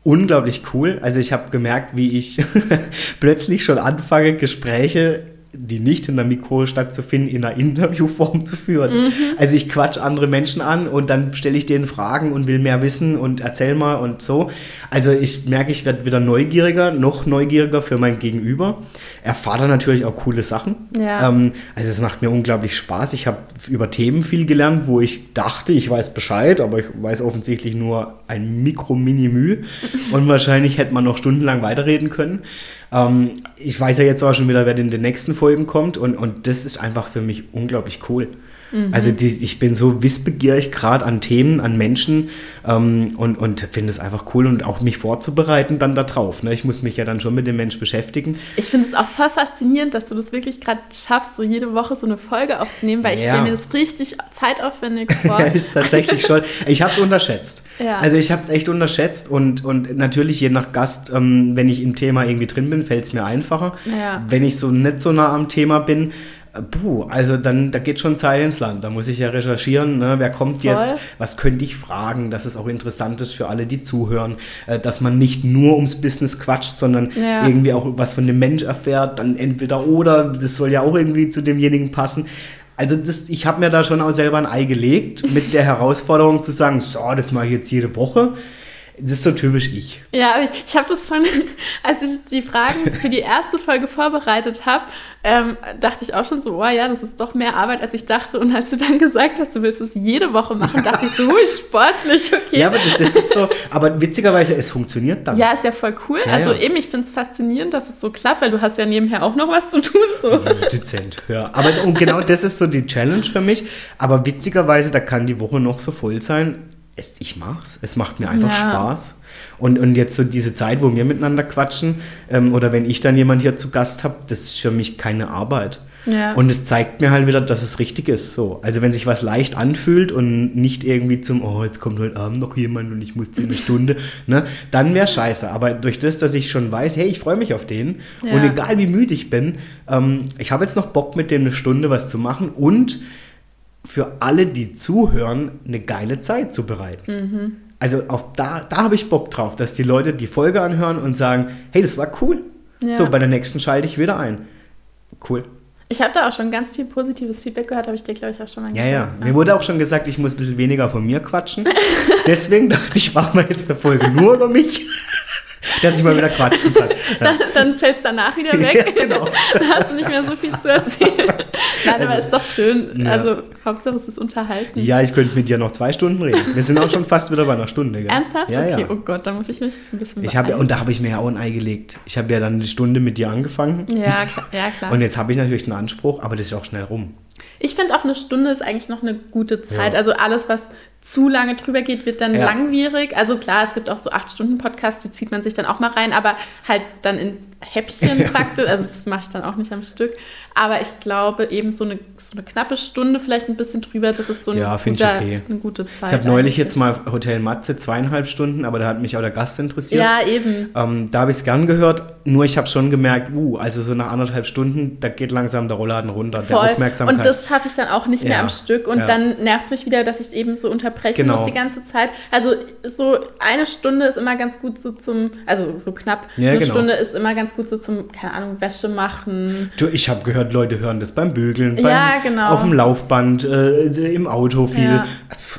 unglaublich cool. Also ich habe gemerkt, wie ich plötzlich schon anfange, Gespräche die nicht in der Mikro stattzufinden, in einer Interviewform zu führen. Mhm. Also ich quatsch andere Menschen an und dann stelle ich denen Fragen und will mehr wissen und erzähl mal und so. Also ich merke, ich werde wieder neugieriger, noch neugieriger für mein Gegenüber. Erfahre dann natürlich auch coole Sachen. Ja. Ähm, also es macht mir unglaublich Spaß. Ich habe über Themen viel gelernt, wo ich dachte, ich weiß Bescheid, aber ich weiß offensichtlich nur ein Mikro-Mini-Mühe. und wahrscheinlich hätte man noch stundenlang weiterreden können. Ähm, ich weiß ja jetzt auch schon wieder, wer in den nächsten Folgen kommt und, und das ist einfach für mich unglaublich cool. Mhm. Also die, ich bin so wissbegierig gerade an Themen, an Menschen ähm, und, und finde es einfach cool und auch mich vorzubereiten dann da drauf. Ne? Ich muss mich ja dann schon mit dem Mensch beschäftigen. Ich finde es auch voll faszinierend, dass du das wirklich gerade schaffst, so jede Woche so eine Folge aufzunehmen, weil ich stelle mir das richtig zeitaufwendig vor. ja, ist tatsächlich schon. Ich habe es unterschätzt. Ja. Also ich habe es echt unterschätzt und, und natürlich je nach Gast, ähm, wenn ich im Thema irgendwie drin bin, fällt es mir einfacher. Ja. Wenn ich so nicht so nah am Thema bin, Puh, also dann, da geht schon Zeit ins Land. Da muss ich ja recherchieren, ne? wer kommt Voll. jetzt, was könnte ich fragen, dass es auch interessant ist für alle, die zuhören, äh, dass man nicht nur ums Business quatscht, sondern ja. irgendwie auch was von dem Mensch erfährt, dann entweder oder, das soll ja auch irgendwie zu demjenigen passen. Also das, ich habe mir da schon auch selber ein Ei gelegt, mit der Herausforderung zu sagen, so, das mache ich jetzt jede Woche. Das ist so typisch ich. Ja, ich, ich habe das schon, als ich die Fragen für die erste Folge vorbereitet habe, ähm, dachte ich auch schon so, oh ja, das ist doch mehr Arbeit, als ich dachte. Und als du dann gesagt hast, du willst es jede Woche machen, dachte ich so, hui, sportlich, okay. Ja, aber das, das, ist so, aber witzigerweise, es funktioniert dann. Ja, ist ja voll cool. Ja, also ja. eben, ich finde es faszinierend, dass es so klappt, weil du hast ja nebenher auch noch was zu tun. So. Dezent, ja. Aber und genau das ist so die Challenge für mich. Aber witzigerweise, da kann die Woche noch so voll sein es, ich mach's. Es macht mir einfach ja. Spaß. Und, und jetzt so diese Zeit, wo wir miteinander quatschen, ähm, oder wenn ich dann jemand hier zu Gast habe, das ist für mich keine Arbeit. Ja. Und es zeigt mir halt wieder, dass es richtig ist. So. Also wenn sich was leicht anfühlt und nicht irgendwie zum, oh, jetzt kommt heute Abend noch jemand und ich muss eine Stunde, ne, dann wäre scheiße. Aber durch das, dass ich schon weiß, hey, ich freue mich auf den ja. und egal wie müde ich bin, ähm, ich habe jetzt noch Bock mit dem eine Stunde was zu machen und für alle, die zuhören, eine geile Zeit zu bereiten. Mhm. Also auf da, da habe ich Bock drauf, dass die Leute die Folge anhören und sagen, hey, das war cool. Ja. So, bei der nächsten schalte ich wieder ein. Cool. Ich habe da auch schon ganz viel positives Feedback gehört, habe ich dir, glaube ich, auch schon mal gesagt. Ja, ja. Mir wurde auch schon gesagt, ich muss ein bisschen weniger von mir quatschen. Deswegen dachte ich, machen wir jetzt eine Folge nur über mich dass ich mal wieder quatschen kann. dann, dann fällt es danach wieder weg. Ja, genau. dann hast du nicht mehr so viel zu erzählen. Nein, also, aber ist doch schön. Ja. Also Hauptsache es ist unterhalten. Ja, ich könnte mit dir noch zwei Stunden reden. Wir sind auch schon fast wieder bei einer Stunde. Gell? Ernsthaft? Ja, okay, ja. oh Gott, da muss ich mich ein bisschen ich hab, Und da habe ich mir ja auch ein Ei gelegt. Ich habe ja dann eine Stunde mit dir angefangen. Ja, klar. Ja, klar. Und jetzt habe ich natürlich einen Anspruch, aber das ist auch schnell rum. Ich finde auch eine Stunde ist eigentlich noch eine gute Zeit. Ja. Also alles, was zu lange drüber geht, wird dann ja. langwierig. Also klar, es gibt auch so acht Stunden Podcasts, die zieht man sich dann auch mal rein, aber halt dann in Häppchen praktisch. Also das mache ich dann auch nicht am Stück. Aber ich glaube, eben so eine, so eine knappe Stunde, vielleicht ein bisschen drüber, das ist so eine, ja, guter, okay. eine gute Zeit. Ich habe neulich jetzt mal Hotel Matze zweieinhalb Stunden, aber da hat mich auch der Gast interessiert. Ja, eben. Ähm, da habe ich es gern gehört, nur ich habe schon gemerkt, uh, also so nach anderthalb Stunden, da geht langsam der Rollladen runter, Voll. der Aufmerksamkeit. Und das schaffe ich dann auch nicht ja. mehr am Stück. Und ja. dann nervt es mich wieder, dass ich eben so unterbrechen genau. muss die ganze Zeit. Also so eine Stunde ist immer ganz gut so zum, also so knapp, ja, eine genau. Stunde ist immer ganz gut so zum, keine Ahnung, Wäsche machen. Du, ich habe gehört, Leute hören das beim Bügeln, beim, ja, genau. auf dem Laufband, äh, im Auto viel. Ja.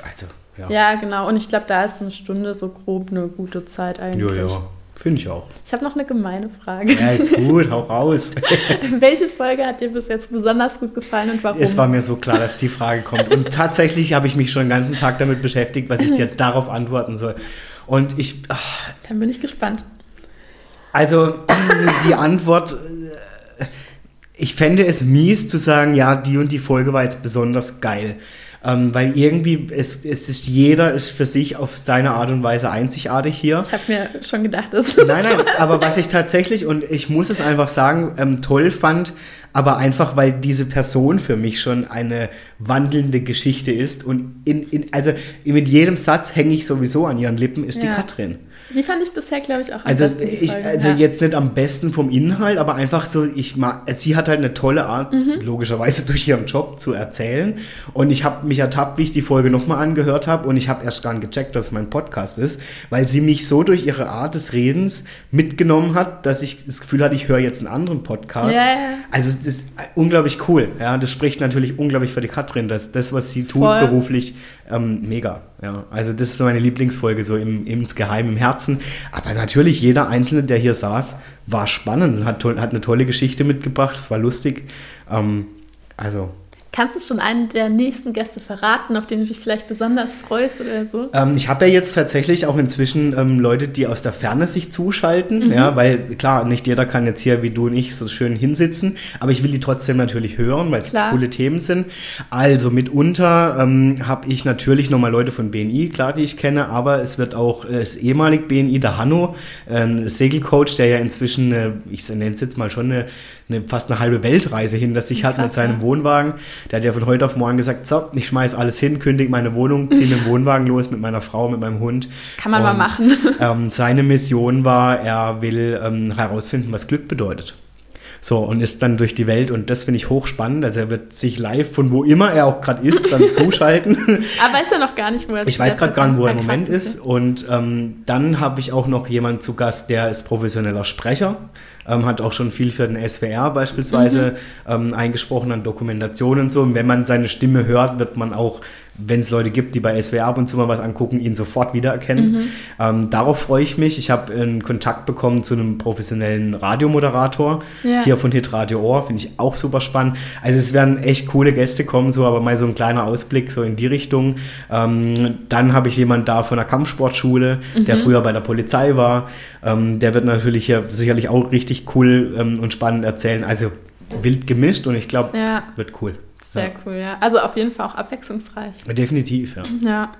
Also, ja. ja, genau. Und ich glaube, da ist eine Stunde so grob eine gute Zeit eigentlich. Ja, ja. Finde ich auch. Ich habe noch eine gemeine Frage. Ja, ist gut, hau raus. Welche Folge hat dir bis jetzt besonders gut gefallen und warum? Es war mir so klar, dass die Frage kommt. Und tatsächlich habe ich mich schon den gangen Tag damit beschäftigt, was ich dir darauf antworten soll. Und ich. Ach, Dann bin ich gespannt. Also, die Antwort. Ich fände es mies zu sagen, ja, die und die Folge war jetzt besonders geil. Ähm, weil irgendwie, es, es ist jeder ist für sich auf seine Art und Weise einzigartig hier. Ich habe mir schon gedacht, dass Nein, nein, aber was ich tatsächlich, und ich muss es einfach sagen, ähm, toll fand, aber einfach, weil diese Person für mich schon eine wandelnde Geschichte ist und in, in also mit jedem Satz hänge ich sowieso an ihren Lippen, ist ja. die Katrin. Die fand ich bisher, glaube ich, auch am Also, besten, ich, also ja. jetzt nicht am besten vom Inhalt, aber einfach so, ich mag, sie hat halt eine tolle Art, Mhm. logischerweise durch ihren Job zu erzählen. Und ich habe mich ertappt, wie ich die Folge nochmal angehört habe und ich habe erst gar nicht gecheckt, dass es mein Podcast ist, weil sie mich so durch ihre Art des Redens mitgenommen hat, dass ich das Gefühl hatte, ich höre jetzt einen anderen Podcast. Ja. Also es ist unglaublich cool. Ja, das spricht natürlich unglaublich für die Katrin, dass das, was sie tut, Voll. beruflich, ähm, mega. Ja, also das ist so meine Lieblingsfolge, so im, insgeheim im Herzen. Aber natürlich, jeder Einzelne, der hier saß, war spannend und hat, hat eine tolle Geschichte mitgebracht. Es war lustig. Ähm, also Kannst du schon einen der nächsten Gäste verraten, auf den du dich vielleicht besonders freust oder so? Ähm, ich habe ja jetzt tatsächlich auch inzwischen ähm, Leute, die aus der Ferne sich zuschalten, ja, weil klar, nicht jeder kann jetzt hier wie du und ich so schön hinsitzen, aber ich will die trotzdem natürlich hören, weil es coole Themen sind. Also mitunter ähm, habe ich natürlich nochmal Leute von BNI, klar, die ich kenne, aber es wird auch äh, das ehemalig BNI, der Hanno, äh, ein Segelcoach, der ja inzwischen, äh, ich nenne es jetzt mal schon eine, eine fast eine halbe Weltreise hinter sich hat Krass, mit seinem ja. Wohnwagen. Der hat ja von heute auf morgen gesagt, so, ich schmeiß alles hin, kündige meine Wohnung, ziehe mit dem Wohnwagen los, mit meiner Frau, mit meinem Hund. Kann man mal Und, machen. Ähm, seine Mission war, er will ähm, herausfinden, was Glück bedeutet. So, und ist dann durch die Welt und das finde ich hochspannend. Also er wird sich live von wo immer er auch gerade ist, dann zuschalten. Aber weiß er noch gar nicht, wo er Ich weiß gerade gar nicht, wo er im Moment ist. Und ähm, dann habe ich auch noch jemanden zu Gast, der ist professioneller Sprecher, ähm, hat auch schon viel für den SWR beispielsweise ähm, eingesprochen an Dokumentationen und so. Und wenn man seine Stimme hört, wird man auch, wenn es Leute gibt, die bei SWR ab und zu mal was angucken, ihn sofort wiedererkennen. Ähm, darauf freue ich mich. Ich habe einen Kontakt bekommen zu einem professionellen Radiomoderator Ja. hier von Hit Radio Ohr, finde ich auch super spannend. Also es werden echt coole Gäste kommen, so aber mal so ein kleiner Ausblick so in die Richtung. Ähm, dann habe ich jemanden da von der Kampfsportschule, der früher bei der Polizei war. Ähm, der wird natürlich hier sicherlich auch richtig cool ähm, und spannend erzählen. Also wild gemischt und ich glaube, Ja. wird cool. Sehr Ja. cool, ja. Also auf jeden Fall auch abwechslungsreich. Definitiv, ja. Ja.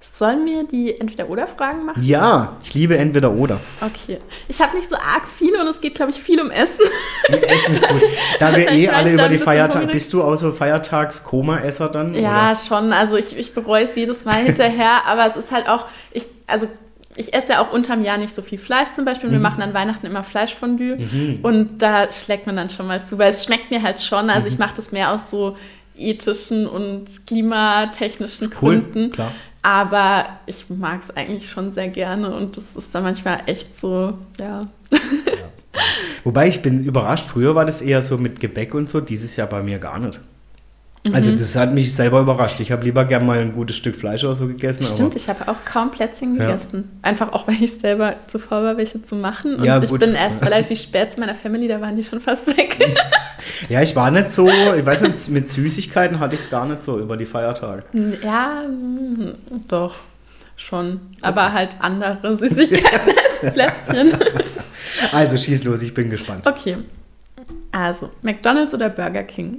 Sollen wir die Entweder-Oder-Fragen machen? Ja, ich liebe entweder oder. Okay. Ich habe nicht so arg viele und es geht, glaube ich, viel um Essen. Essen ist gut. Da wir eh alle über die Feiertage. Bist du außer Feiertags-Koma-Esser dann? Ja, oder? schon. Also ich, ich bereue es jedes Mal hinterher, aber es ist halt auch, ich, also ich esse ja auch unterm Jahr nicht so viel Fleisch zum Beispiel. Mhm. Wir machen an Weihnachten immer Fleischfondue und da schlägt man dann schon mal zu, weil es schmeckt mir halt schon. Also Mhm. ich mache das mehr aus so ethischen und klimatechnischen Cool, Gründen. klar. Aber ich mag es eigentlich schon sehr gerne und das ist dann manchmal echt so, ja. Wobei ich bin überrascht, früher war das eher so mit Gebäck und so, dieses Jahr bei mir gar nicht. Also Mhm. das hat mich selber überrascht. Ich habe lieber gern mal ein gutes Stück Fleisch oder so gegessen. Stimmt, ich habe auch kaum Plätzchen Ja. gegessen. Einfach auch, weil ich selber zu faul war, welche zu machen. Und Ja, ich bin erst relativ spät zu meiner Family, da waren die schon fast weg. ja, ich war nicht so, ich weiß nicht, mit Süßigkeiten hatte ich es gar nicht so über die Feiertage. ja, mm, doch, schon. Aber halt andere Süßigkeiten als Plätzchen. Also schieß los, ich bin gespannt. Okay. Also, McDonalds oder Burger King?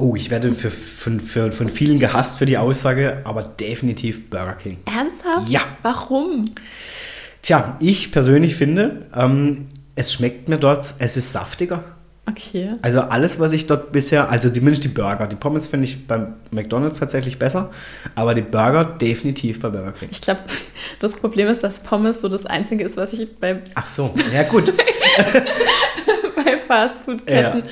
Oh, ich werde für, von, für, von vielen gehasst für die Aussage, aber definitiv Burger King. Ernsthaft? Ja. Warum? Tja, ich persönlich finde, ähm, es schmeckt mir dort, es ist saftiger. Okay. Also alles, was ich dort bisher, also zumindest die Burger, die Pommes finde ich beim McDonald's tatsächlich besser, aber die Burger definitiv bei Burger King. Ich glaube, das Problem ist, dass Pommes so das Einzige ist, was ich bei, Ach so, ja gut. bei Fastfood-Ketten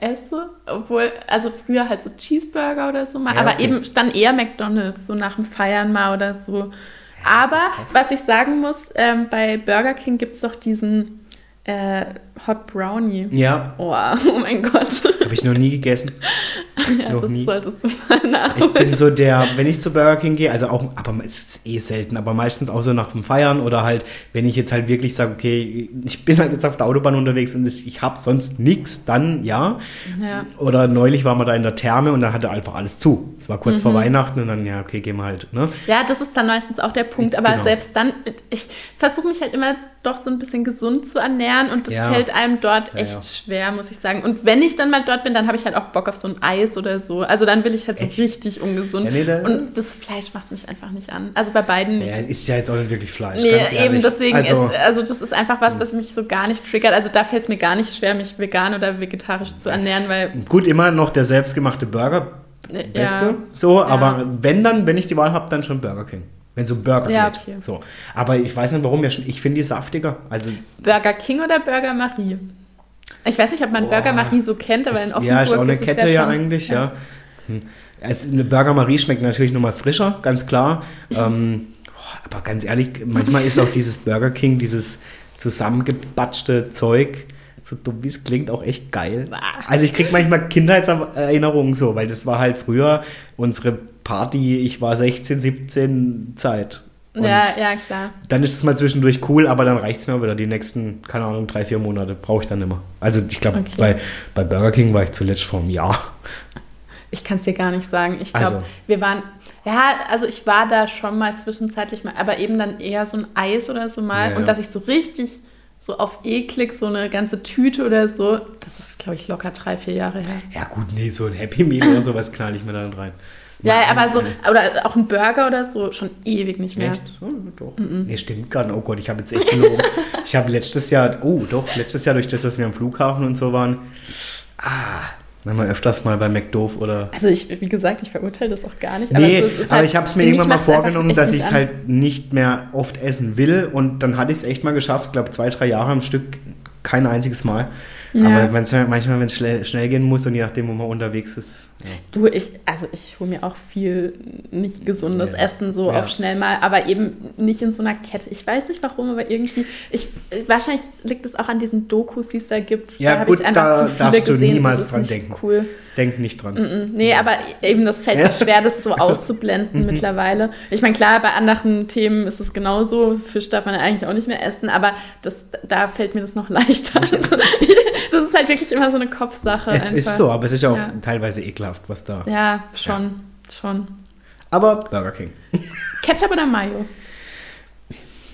esse. Obwohl, also früher halt so Cheeseburger oder so mal, Ja, aber okay. eben dann eher McDonalds, so nach dem Feiern mal oder so. Aber was ich sagen muss, ähm, bei Burger King gibt es doch diesen äh, Hot Brownie. Ja, Oh, oh mein Gott. Habe ich noch nie gegessen. ja, noch das nie. solltest du mal nach. Ich bin so der, wenn ich zu Burger King gehe, also auch, aber es ist eh selten, aber meistens auch so nach dem Feiern oder halt, wenn ich jetzt halt wirklich sage, okay, ich bin halt jetzt auf der Autobahn unterwegs und ich habe sonst nichts, dann ja. Ja. Oder neulich waren wir da in der Therme und da hatte einfach alles zu. Es war kurz vor Weihnachten und dann, ja, okay, gehen wir halt, ne? Ja, das ist dann meistens auch der Punkt. Aber Genau. selbst dann, ich versuche mich halt immer doch so ein bisschen gesund zu ernähren und das Ja. fällt einem dort Ja, echt schwer, muss ich sagen. Und wenn ich dann mal dort bin, dann habe ich halt auch Bock auf so ein Eis oder so. Also dann will ich halt so Echt? richtig ungesund. Ja, nee, da- und das Fleisch macht mich einfach nicht an. Also bei beiden nicht. Ja, es ist ja jetzt auch nicht wirklich Fleisch. Nee, eben deswegen also, ist, also das ist einfach was, was mich so gar nicht triggert. Also da fällt es mir gar nicht schwer, mich vegan oder vegetarisch zu ernähren, weil Gut, immer noch der selbstgemachte Burger, beste, ja. so, aber wenn dann, wenn ich die Wahl habe, dann schon Burger King. wenn so ein Burger Ja, geht. okay. So. Aber ich weiß nicht warum, ich finde die saftiger. Also Burger King oder Burger Marie? Ich weiß nicht, ob man Boah. Burger Marie so kennt, aber in Ist- Offenburg ja, ist auch eine Kette ja, schon- eigentlich, ja. Hm. Es, eine Burger Marie schmeckt natürlich nochmal frischer, ganz klar. Ähm, aber ganz ehrlich, manchmal ist auch dieses Burger King, dieses zusammengebatschte Zeug, so dumm wie es klingt, auch echt geil. Also ich kriege manchmal Kindheitserinnerungen so, weil das war halt früher unsere Party, ich war 16, 17 Zeit. Und Ja, ja, klar. dann ist es mal zwischendurch cool, aber dann reicht es mir wieder. Die nächsten, keine Ahnung, drei, vier Monate brauche ich dann immer. Also ich glaube, Okay. bei, bei Burger King war ich zuletzt vor einem Jahr. Ich kann es dir gar nicht sagen. Ich glaube, Also. wir waren, ja, also ich war da schon mal zwischenzeitlich mal, aber eben dann eher so ein Eis oder so mal. Ja, und ja. dass ich so richtig so auf eklig so eine ganze Tüte oder so, das ist, glaube ich, locker drei, vier Jahre her. Ja gut, nee, so ein Happy Meal oder sowas knall ich mir dann rein. Ja, Nein, aber so, oder auch ein Burger oder so, schon ewig nicht mehr. Echt? Oh, doch. Nee, stimmt gar nicht. Oh Gott, ich habe jetzt echt gelogen. ich habe letztes Jahr, oh doch, letztes Jahr durch das, dass wir am Flughafen und so waren, ah, dann mal öfters mal bei McDoof oder Also ich, wie gesagt, ich verurteile das auch gar nicht. nee, es ist aber halt- ich habe es mir irgendwann mal vorgenommen, dass ich es halt nicht mehr oft essen will. Und dann hatte ich es echt mal geschafft, glaube zwei, drei Jahre am Stück, kein einziges Mal. Ja. Aber wenn's, manchmal, wenn es schnell, schnell gehen muss und je nachdem, wo man unterwegs ist. Ja. Du, ich, also ich hole mir auch viel nicht gesundes Ja. Essen so Ja. auf schnell mal, aber eben nicht in so einer Kette. Ich weiß nicht warum, aber irgendwie, ich, wahrscheinlich liegt es auch an diesen Dokus, die es da gibt. Ja, da gut, ich einfach da zu viele darfst du gesehen. niemals das ist dran denken. Cool. Denk nicht dran. Mm, Nee, aber eben das fällt mir schwer, das so auszublenden mittlerweile. Ich meine, klar, bei anderen Themen ist es genauso. Fisch darf man eigentlich auch nicht mehr essen, aber das, da fällt mir das noch leichter. das ist halt wirklich immer so eine Kopfsache. Es einfach. ist so, aber es ist auch Ja. teilweise ekelhaft, was da. Ja, schon, schon. Aber Burger King. Ketchup oder Mayo?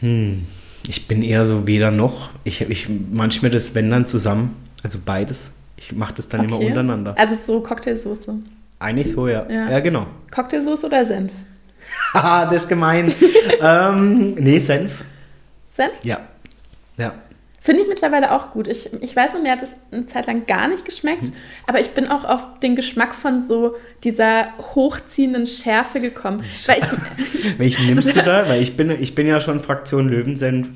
Hm. Ich bin eher so weder noch. Ich, ich manchmal das wenn dann zusammen. Also beides. Ich mache das dann immer Okay. untereinander. Also so Cocktailsoße. Eigentlich so, ja. Ja. Ja, genau. Cocktailsoße oder Senf? Haha, das ist gemein. ähm, nee, Senf. Senf? Ja. Ja. Finde ich mittlerweile auch gut. Ich, ich weiß noch, mir hat es eine Zeit lang gar nicht geschmeckt, Mhm. aber ich bin auch auf den Geschmack von so dieser hochziehenden Schärfe gekommen. Weil ich, Welchen nimmst du da? Weil ich bin, ich bin ja schon Fraktion Löwensenf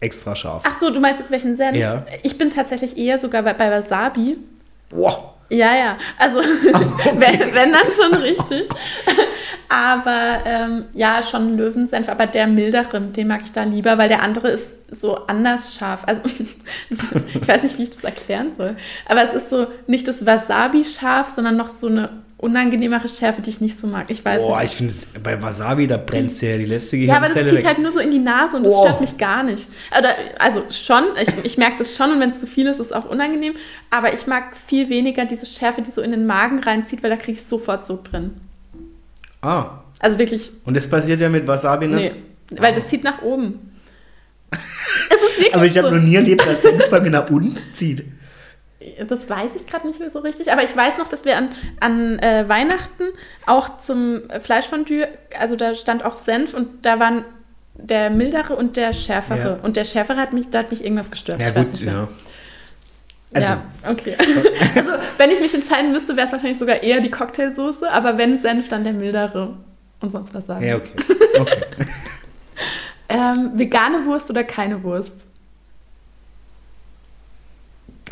extra scharf. ach so, du meinst jetzt welchen Senf? Ja. Ich bin tatsächlich eher sogar bei, bei Wasabi. Wow. Ja, ja. Also, wenn, wenn dann schon richtig. Aber ähm, ja, schon Löwensenf, aber der mildere, den mag ich da lieber, weil der andere ist so anders scharf. Also, ich weiß nicht, wie ich das erklären soll. Aber es ist so nicht das Wasabi-scharf, sondern noch so eine unangenehmere Schärfe, die ich nicht so mag. Ich weiß Boah, nicht. ich finde es bei Wasabi, da brennt ja die letzte Ja, aber das Gehirnzelle zieht weg. halt nur so in die Nase und das Oh. stört mich gar nicht. Also schon, ich, ich merke das schon und wenn es zu viel ist, ist es auch unangenehm. Aber ich mag viel weniger diese Schärfe, die so in den Magen reinzieht, weil da kriege ich sofort so drin. ah, Also wirklich, und das passiert ja mit Wasabi nee. nicht? Weil das zieht nach oben. es ist wirklich Aber ich habe so. noch nie erlebt, dass Senf bei mir nach unten zieht. Das weiß ich gerade nicht mehr so richtig, aber ich weiß noch, dass wir an, an äh, Weihnachten auch zum Fleischfondue, also da stand auch Senf und da waren der mildere und der schärfere. Ja. Und der schärfere hat mich, da hat mich irgendwas gestört. Ja gut, ja. Also, ja, okay. also, wenn ich mich entscheiden müsste, wäre es wahrscheinlich sogar eher die Cocktailsoße, aber wenn Senf, dann der mildere. Und sonst was sagen. ja, okay. okay. Ähm, vegane Wurst oder keine Wurst?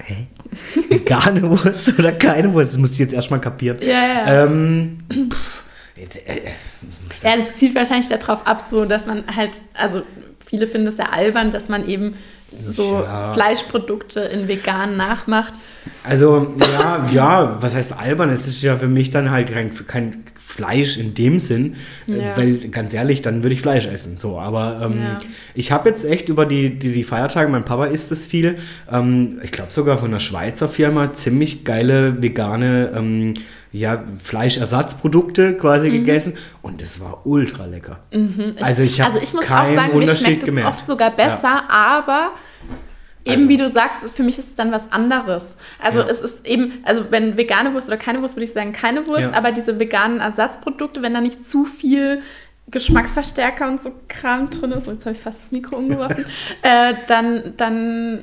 Hä? Vegane Wurst oder keine Wurst? Das musst du jetzt erstmal kapieren. Ja, ja. Ähm, pff, jetzt, äh, äh, Ja, das zielt wahrscheinlich darauf ab, so dass man halt, also viele finden es ja albern, dass man eben so Ja. Fleischprodukte in vegan nachmacht. Also, ja, ja, was heißt albern? Es ist ja für mich dann halt kein, kein Fleisch in dem Sinn, äh, Ja. weil ganz ehrlich, dann würde ich Fleisch essen. So, aber ähm, Ja. ich habe jetzt echt über die, die, die Feiertage, mein Papa isst es viel, ähm, ich glaube sogar von einer Schweizer Firma, ziemlich geile vegane ähm, ja, Fleischersatzprodukte quasi gegessen und das war ultra lecker. Mhm. Ich, Also ich habe also ich muss auch keinen sagen, mir Unterschied schmeckt es gemerkt. oft sogar besser, aber eben Also- wie du sagst, ist- für mich ist es dann was anderes. Also Ja. es ist eben, also wenn vegane Wurst oder keine Wurst, würde ich sagen keine Wurst, Ja. aber diese veganen Ersatzprodukte, wenn da nicht zu viel Geschmacksverstärker und so Kram drin ist, jetzt habe ich fast das Mikro umgeworfen, äh, dann, dann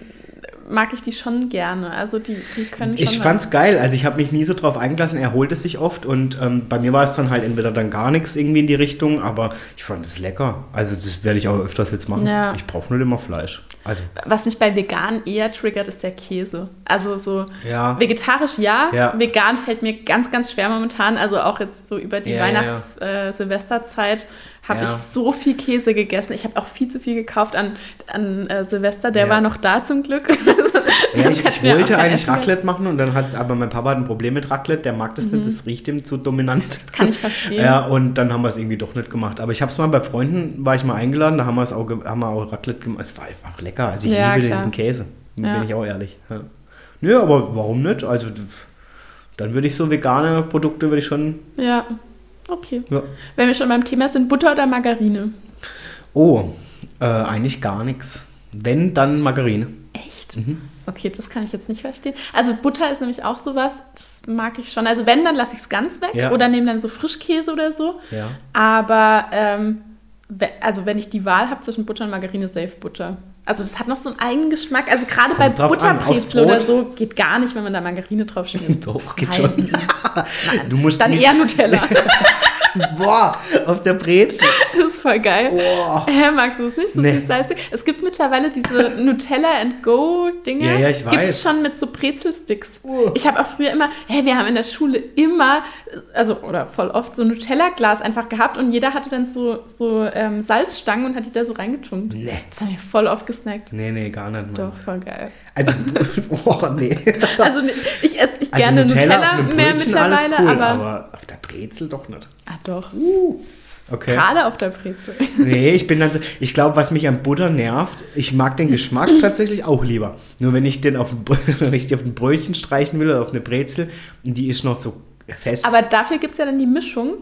mag ich die schon gerne. Also die, die können schon. Ich fand's geil. Also ich habe mich nie so drauf eingelassen. Er holt es sich oft und ähm, bei mir war es dann halt entweder dann gar nichts irgendwie in die Richtung, aber ich fand es lecker. Also das werde ich auch öfters jetzt machen. Ja. Ich brauche nur immer Fleisch. Also Was mich bei vegan eher triggert, ist der Käse. Also so Ja. vegetarisch ja, Ja. vegan fällt mir ganz, ganz schwer momentan. Also auch jetzt so über die Weihnachts-Silvesterzeit habe Ja. ich so viel Käse gegessen. Ich habe auch viel zu viel gekauft an, an äh, Silvester. Der Ja. war noch da zum Glück. Ja, ich, ich wollte eigentlich Raclette machen und dann hat, aber mein Papa hat ein Problem mit Raclette, der mag das nicht, das riecht ihm zu dominant. Mhm. Kann ich verstehen. Ja, und dann haben wir es irgendwie doch nicht gemacht. Aber ich habe es mal bei Freunden, war ich mal eingeladen, da haben wir es auch, haben wir auch Raclette gemacht. Es war einfach lecker. Also ich Ja, liebe klar. diesen Käse, bin ich auch ehrlich. Ja. Nö, aber warum nicht? Also dann würde ich so vegane Produkte würde ich schon. Ja, okay. Ja. Wenn wir schon beim Thema sind, Butter oder Margarine? Oh, äh, eigentlich gar nichts. Wenn, dann Margarine. Echt? Mhm. Okay, das kann ich jetzt nicht verstehen. Also Butter ist nämlich auch sowas, das mag ich schon. Also wenn, dann lasse ich es ganz weg Ja. oder nehme dann so Frischkäse oder so. Ja. Aber ähm, also wenn ich die Wahl habe zwischen Butter und Margarine, safe Butter. Also das hat noch so einen eigenen Geschmack. Also gerade bei Butterbrezel oder so geht gar nicht, wenn man da Margarine drauf schmiert. Doch, geht Nein. schon. Du musst Dann die- eher Nutella. Boah, auf der Brezel. Das ist voll geil. Boah. Hä, magst du es nicht? So Nee. süß salzig? Es gibt mittlerweile diese Nutella and Go Dinger. Ja, ja, ich Gibt weiß. es schon mit so Brezelsticks. Uh. Ich habe auch früher immer, hey, wir haben in der Schule immer, also oder voll oft so Nutella-Glas einfach gehabt und jeder hatte dann so, so ähm, Salzstangen und hat die da so reingetunkt. Nee. Das haben wir voll oft gesnackt. Nee, nee, gar nicht. Doch, voll geil. Also, boah, nee. Also ne, ich esse nicht Also gerne Nutella, Nutella, mehr Brötchen, mittlerweile, cool, aber, aber auf der Brezel doch nicht. ah doch, Okay. gerade auf der Brezel. Nee, ich bin dann so, ich glaube, was mich an Butter nervt, ich mag den Geschmack tatsächlich auch lieber. Nur wenn ich den auf ein, ich auf ein Brötchen streichen will oder auf eine Brezel, die ist noch so fest. Aber dafür gibt es ja dann die Mischung.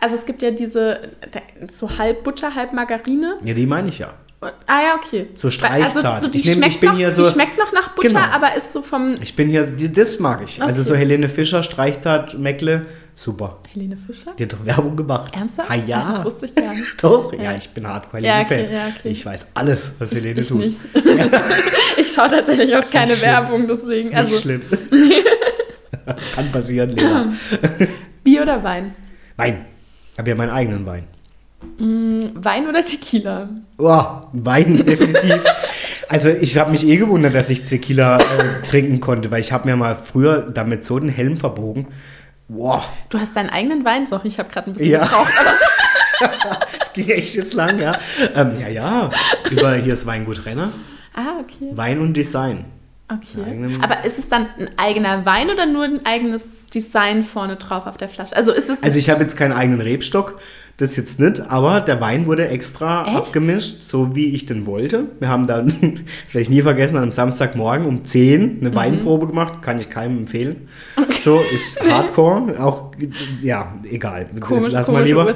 Also es gibt ja diese, so halb Butter, halb Margarine. ja, die meine ich ja. Ah ja, okay. So streichzart. Also so, die, Ich nehm- schmeckt ich bin noch, hier so- die schmeckt noch nach Butter, Genau. aber ist so vom... Ich bin hier, das mag ich. Also Okay. so Helene Fischer, Streichzart, Meckle, super. Helene Fischer? Die hat doch Werbung gemacht. Ernsthaft? Ah ja. Das wusste ich gar nicht. Doch, ja, Ja. ich bin hardcore Ja, okay, ja, okay. Ich weiß alles, was Helene Ich tut. nicht. ich schaue tatsächlich auch keine schlimm. Werbung, deswegen. Ist nicht Also schlimm. Kann passieren, Lena. Bier oder Wein? Wein. Ich habe ja meinen eigenen Wein. Wein oder Tequila? Oh, Wein definitiv. Also ich habe mich eh gewundert, dass ich Tequila äh, trinken konnte, weil ich habe mir mal früher damit so den Helm verbogen. Boah, Du hast deinen eigenen Wein, sorry, ich habe gerade ein bisschen Ja. gebraucht. Das ging echt jetzt lang, ja. Ähm, ja, ja, über hier ist Weingut Renner. ah, okay. Wein und Design. Okay. Aber ist es dann ein eigener Wein oder nur ein eigenes Design vorne drauf auf der Flasche? Also ist es Also ich habe jetzt keinen eigenen Rebstock, das jetzt nicht, aber der Wein wurde extra Echt? abgemischt, so wie ich den wollte. Wir haben dann, das werde ich nie vergessen, an einem Samstagmorgen um 10 Mhm. eine Weinprobe gemacht, kann ich keinem empfehlen. So ist Hardcore, auch ja, egal, Komisch- das lassen wir lieber.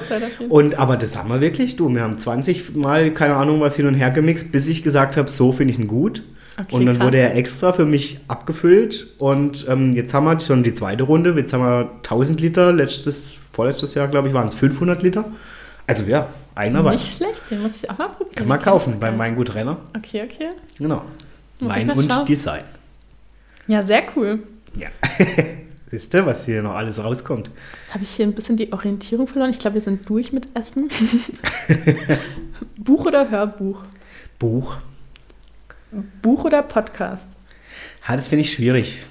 Und aber das haben wir wirklich, du, wir haben 20 Mal keine Ahnung was hin und her gemixt, bis ich gesagt habe, so finde ich ihn gut. Okay, und dann krass. wurde er extra für mich abgefüllt und ähm, jetzt haben wir schon die zweite Runde. Jetzt haben wir 1000 Liter, letztes, vorletztes Jahr glaube ich waren es 500 Liter. Also ja, einer Wein. nicht schlecht, den muss ich auch mal probieren. Kann man kaufen beim Weingut Renner. Okay, okay. Genau. Muss Wein und schauen. Design. Ja, sehr cool. Ja. Siehst du, was hier noch alles rauskommt? Jetzt habe ich hier ein bisschen die Orientierung verloren. Ich glaube, wir sind durch mit Essen. Buch oder Hörbuch? Buch. Buch oder Podcast? Ja, das finde ich schwierig.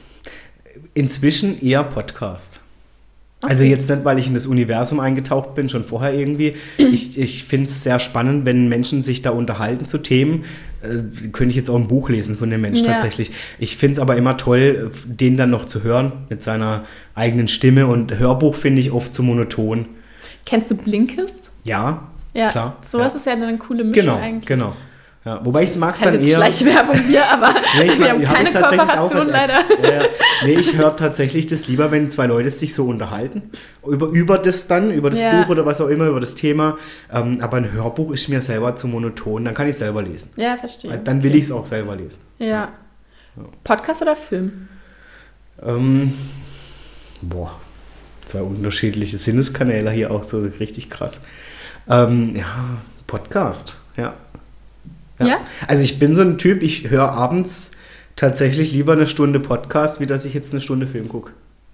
Inzwischen eher Podcast. Also jetzt nicht, weil ich in das Universum eingetaucht bin, schon vorher irgendwie. Ich, ich finde es sehr spannend, wenn Menschen sich da unterhalten zu Themen. Äh, könnte ich jetzt auch ein Buch lesen von dem Mensch Ja. tatsächlich. Ich finde es aber immer toll, den dann noch zu hören mit seiner eigenen Stimme. Und Hörbuch finde ich oft zu monoton. Kennst du Blinkist? Ja, Ja, klar. sowas ja. ist ja eine coole Mischung Genau, eigentlich. genau. Ja, wobei ich mag es Das ist halt dann jetzt eher. Schleichwerbung hier, aber Nee, ich wir haben hab keine ich tatsächlich auch Kooperation leider. Ja, ja. Nee, ich höre tatsächlich das lieber, wenn zwei Leute sich so unterhalten. Über, über das dann, über das Ja. Buch oder was auch immer, über das Thema. Ähm, aber ein Hörbuch ist mir selber zu monoton. Dann kann ich selber lesen. Ja, verstehe. Dann will ich es auch selber lesen. Ja. Podcast oder Film? Ähm, boah, zwei unterschiedliche Sinneskanäle hier auch so richtig krass. Ähm, ja, Podcast, ja. Ja? Also ich bin so ein Typ, ich höre abends tatsächlich lieber eine Stunde Podcast, wie dass ich jetzt eine Stunde Film gucke.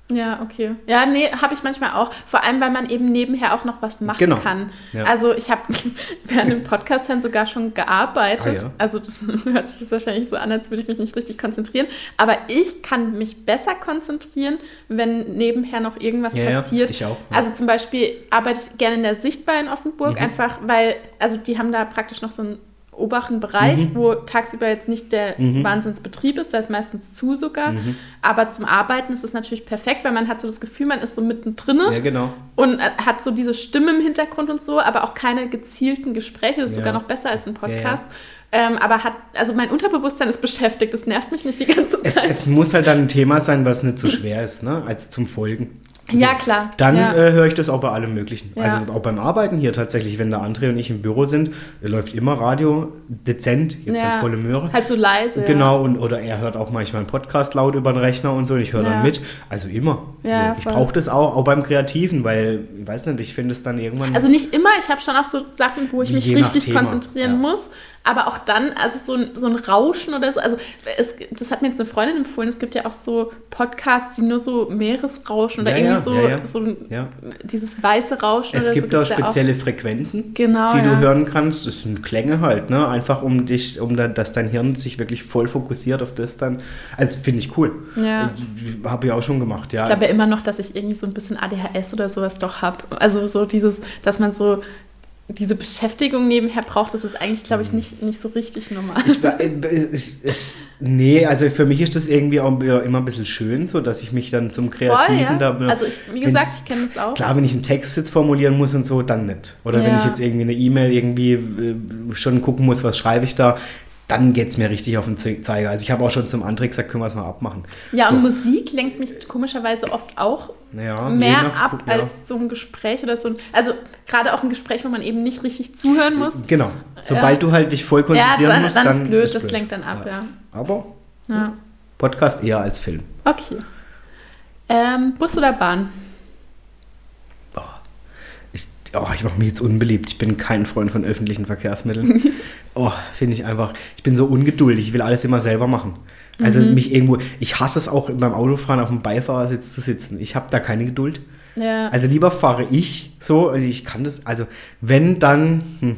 Ja, okay. Ja, nee, habe ich manchmal auch. Vor allem, weil man eben nebenher auch noch was machen Genau. kann. Ja. Also ich habe während dem Podcast hören sogar schon gearbeitet. Ah, ja. Also das hört sich jetzt wahrscheinlich so an, als würde ich mich nicht richtig konzentrieren. Aber ich kann mich besser konzentrieren, wenn nebenher noch irgendwas Ja, ja, passiert. ich auch, ja. Also zum Beispiel arbeite ich gerne in der Sichtbar in Offenburg, Mhm. einfach weil, also die haben da praktisch noch so einen oberen Bereich, Mhm. wo tagsüber jetzt nicht der Wahnsinnsbetrieb ist, da ist meistens zu sogar. Mhm. Aber zum Arbeiten ist es natürlich perfekt, weil man hat so das Gefühl, man ist so mittendrin Ja, genau. und äh, hat so diese Stimme im Hintergrund und so, aber auch keine gezielten Gespräche. Das ist Ja. sogar noch besser als ein Podcast. Ja, Ähm, aber hat, also mein Unterbewusstsein ist beschäftigt, das nervt mich nicht die ganze Es, Zeit. es muss halt dann ein Thema sein, was nicht so schwer ist, ne? als zum Folgen. Also, ja, klar. Dann ja. äh, höre ich das auch bei allem Möglichen. Ja. Also auch beim Arbeiten hier tatsächlich, wenn der André und ich im Büro sind, äh, läuft immer Radio dezent, jetzt ja. halt volle Möhre. Halt so leise. Genau, und, oder er hört auch manchmal einen Podcast laut über den Rechner und so, und ich höre dann mit. Also immer. Ja, ich brauche das auch, auch beim Kreativen, weil, ich weiß nicht, ich finde es dann irgendwann. Also nicht immer, ich habe schon auch so Sachen, wo ich mich richtig Thema, konzentrieren muss. Aber auch dann, also so ein, so ein Rauschen oder so. Also es, das hat mir jetzt eine Freundin empfohlen. Es gibt ja auch so Podcasts, die nur so Meeresrauschen oder Ja, irgendwie so, ja, ja. so ein, dieses weiße Rauschen. es gibt so auch ja spezielle Frequenzen, Genau, die du hören kannst. Das sind Klänge halt, ne? Einfach um dich, um da, dass dein Hirn sich wirklich voll fokussiert auf das dann. Also finde ich cool. Ja. Habe ich auch schon gemacht, ja. Ich glaube ja immer noch, dass ich irgendwie so ein bisschen ADHS oder sowas doch habe. Also so dieses, dass man so diese Beschäftigung nebenher braucht, das ist eigentlich, glaube ich, nicht, nicht so richtig normal. Ich, äh, es, es, nee, also für mich ist das irgendwie auch immer ein bisschen schön, so dass ich mich dann zum Kreativen ja. da. Also ich, wie gesagt, ich kenne das auch. Klar, wenn ich einen Text jetzt formulieren muss und so, dann nicht. Oder wenn Ja. ich jetzt irgendwie eine E-Mail irgendwie äh, schon gucken muss, was schreibe ich da, dann geht es mir richtig auf den Ze- Zeiger. Also ich habe auch schon zum André gesagt, können wir es mal abmachen. Ja, so. und Musik lenkt mich komischerweise oft auch Ja, mehr nach- ab ja. als so ein Gespräch oder so ein, also gerade auch ein Gespräch, wo man eben nicht richtig zuhören muss. Genau. Sobald Ja. du halt dich voll Ja, konzentrieren dann, musst, dann dann ist blöd, ist das blöd. lenkt dann ab, ja. Aber ja. Podcast eher als Film. Okay. Ähm, Bus oder Bahn? Oh, ich mache mich jetzt unbeliebt. Ich bin kein Freund von öffentlichen Verkehrsmitteln. oh, finde ich einfach. Ich bin so ungeduldig. Ich will alles immer selber machen. Also Mhm. mich irgendwo. Ich hasse es auch beim Autofahren auf dem Beifahrersitz zu sitzen. Ich habe da keine Geduld. Ja. Also lieber fahre ich so. Ich kann das. Also wenn dann. Hm.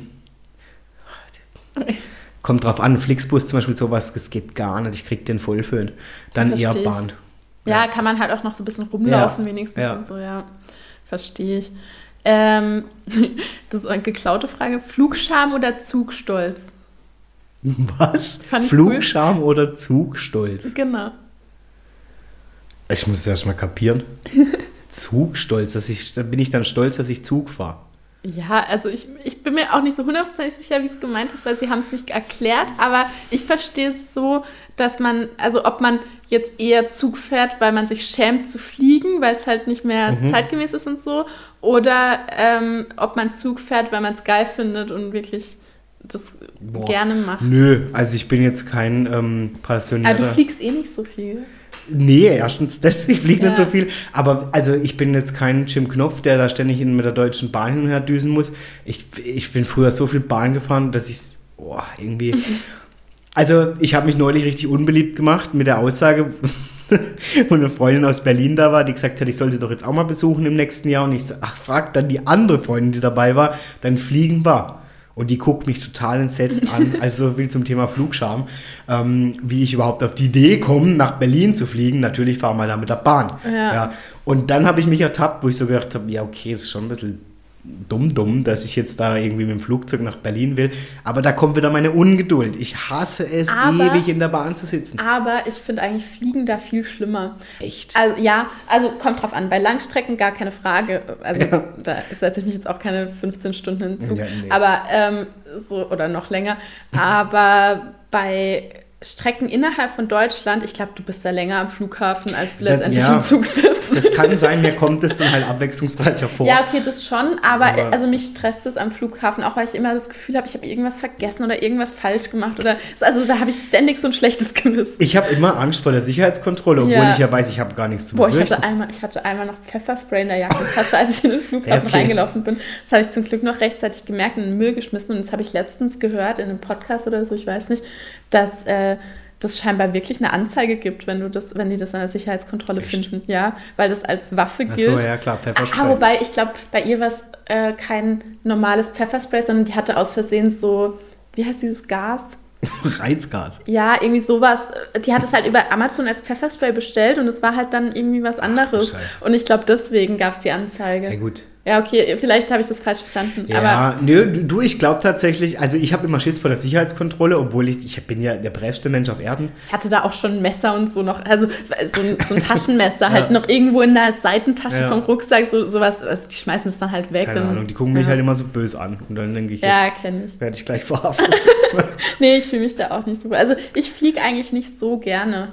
Kommt drauf an. Flixbus zum Beispiel sowas. Das geht gar nicht. Ich krieg den Vollföhn. Dann eher Versteh ich. Bahn. Ja, kann man halt auch noch so ein bisschen rumlaufen, Ja, wenigstens ja. so, ja. Verstehe ich. Ähm, das ist eine geklaute Frage. Flugscham oder Zugstolz? Was? Flugscham oder Zugstolz? Genau. Ich muss es erst mal kapieren. Zugstolz, dass ich, da bin ich dann stolz, dass ich Zug fahre. Ja, also ich, ich bin mir auch nicht so hundertprozentig sicher, wie es gemeint ist, weil sie haben es nicht erklärt, aber ich verstehe es so, dass man, also ob man jetzt eher Zug fährt, weil man sich schämt zu fliegen, weil es halt nicht mehr Mhm. zeitgemäß ist und so, oder ähm, ob man Zug fährt, weil man es geil findet und wirklich das Boah. gerne macht. Nö, also ich bin jetzt kein ähm, Aber du passionierter. fliegst eh nicht so viel. Nee, erstens, das, ich fliege nicht Ja. so viel. Aber also ich bin jetzt kein Jim Knopf, der da ständig mit der Deutschen Bahn hin und her düsen muss. Ich, ich bin früher so viel Bahn gefahren, dass ich oh, irgendwie. Also ich habe mich neulich richtig unbeliebt gemacht mit der Aussage, wo eine Freundin aus Berlin da war, die gesagt hat, ich soll sie doch jetzt auch mal besuchen im nächsten Jahr. Und ich so, ach, frag dann die andere Freundin, die dabei war, dann fliegen war. Und die guckt mich total entsetzt an, also so viel zum Thema Flugscham, ähm, wie ich überhaupt auf die Idee komme, nach Berlin zu fliegen. Natürlich fahren wir da mit der Bahn. Ja. Und dann habe ich mich ertappt, wo ich so gedacht habe, ja okay, das ist schon ein bisschen dumm, dumm, dass ich jetzt da irgendwie mit dem Flugzeug nach Berlin will. Aber da kommt wieder meine Ungeduld. Ich hasse es, Aber- ewig in der Bahn zu sitzen. Aber ich finde eigentlich Fliegen da viel schlimmer. Echt? Also ja, also kommt drauf an. Bei Langstrecken gar keine Frage. Also Ja. da setze ich mich jetzt auch keine 15 Stunden in den Zug. Ja, nee. Aber ähm, so oder noch länger. Aber bei Strecken innerhalb von Deutschland, ich glaube, du bist da länger am Flughafen, als du letztendlich ja. im Zug sitzt. Das kann sein, mir kommt es dann halt abwechslungsreicher vor. Ja, okay, das schon, aber, Aber- also mich stresst es am Flughafen, auch weil ich immer das Gefühl habe, ich habe irgendwas vergessen oder irgendwas falsch gemacht oder also da habe ich ständig so ein schlechtes Gewissen. Ich habe immer Angst vor der Sicherheitskontrolle, obwohl Ja. ich ja weiß, ich habe gar nichts zu Boah, ich befürchten. hatte, einmal, ich hatte einmal noch Pfefferspray in der Jackentasche, als ich in den Flughafen okay. reingelaufen bin. Das habe ich zum Glück noch rechtzeitig gemerkt und in den Müll geschmissen. Und das habe ich letztens gehört in einem Podcast oder so, ich weiß nicht, dass äh, das scheinbar wirklich eine Anzeige gibt, wenn du das, wenn die das an der Sicherheitskontrolle Echt? finden, ja, weil das als Waffe Ach gilt. so, ja klar, Pfefferspray. Ah, wobei, ich glaube, bei ihr war es äh, kein normales Pfefferspray, sondern die hatte aus Versehen so, wie heißt dieses Gas? Reizgas. Ja, irgendwie sowas. Die hat es halt über Amazon als Pfefferspray bestellt und es war halt dann irgendwie was anderes. Scheiße. und ich glaube, deswegen gab es die Anzeige. Ja gut. Ja, okay, vielleicht habe ich das falsch verstanden. Ja, Aber nö, du, ich glaube tatsächlich, also ich habe immer Schiss vor der Sicherheitskontrolle, obwohl ich, ich bin ja der brävste Mensch auf Erden. ich hatte da auch schon ein Messer und so noch, also so ein, so ein Taschenmesser halt noch irgendwo in der Seitentasche Ja. vom Rucksack, so, sowas. Also die schmeißen es dann halt weg. Keine dann, Ahnung, die gucken mich ja. halt immer so böse an. Und dann denke ich, Ja, jetzt ich. werde ich gleich verhaftet. Nee, ich fühle mich da auch nicht so gut. Also ich fliege eigentlich nicht so gerne.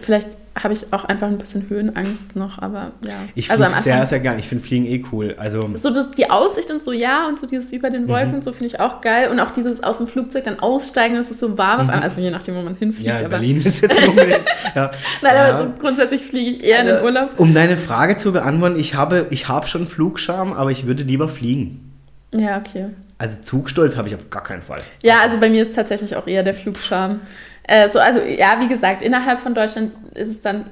Vielleicht habe ich auch einfach ein bisschen Höhenangst noch, aber ja. Ich also sehr, sehr gern. Ich finde Fliegen eh cool. Also, So das, die Aussicht und so, ja, und so dieses über den Wolken Mhm. so finde ich auch geil. Und auch dieses aus dem Flugzeug dann aussteigen, es ist so warm auf einmal, also je nachdem, wo man hinfliegt. Mhm. ja, in aber, Berlin ist jetzt unbedingt. Ja. Nein, Ja. aber so grundsätzlich fliege ich eher in den Urlaub. Um deine Frage zu beantworten, ich habe, ich habe schon Flugscham, aber ich würde lieber fliegen. Ja, okay. Also Zugstolz habe ich auf gar keinen Fall. Ja, also bei mir ist tatsächlich auch eher der Flugscham. Äh, so, also ja, wie gesagt, innerhalb von Deutschland ist es dann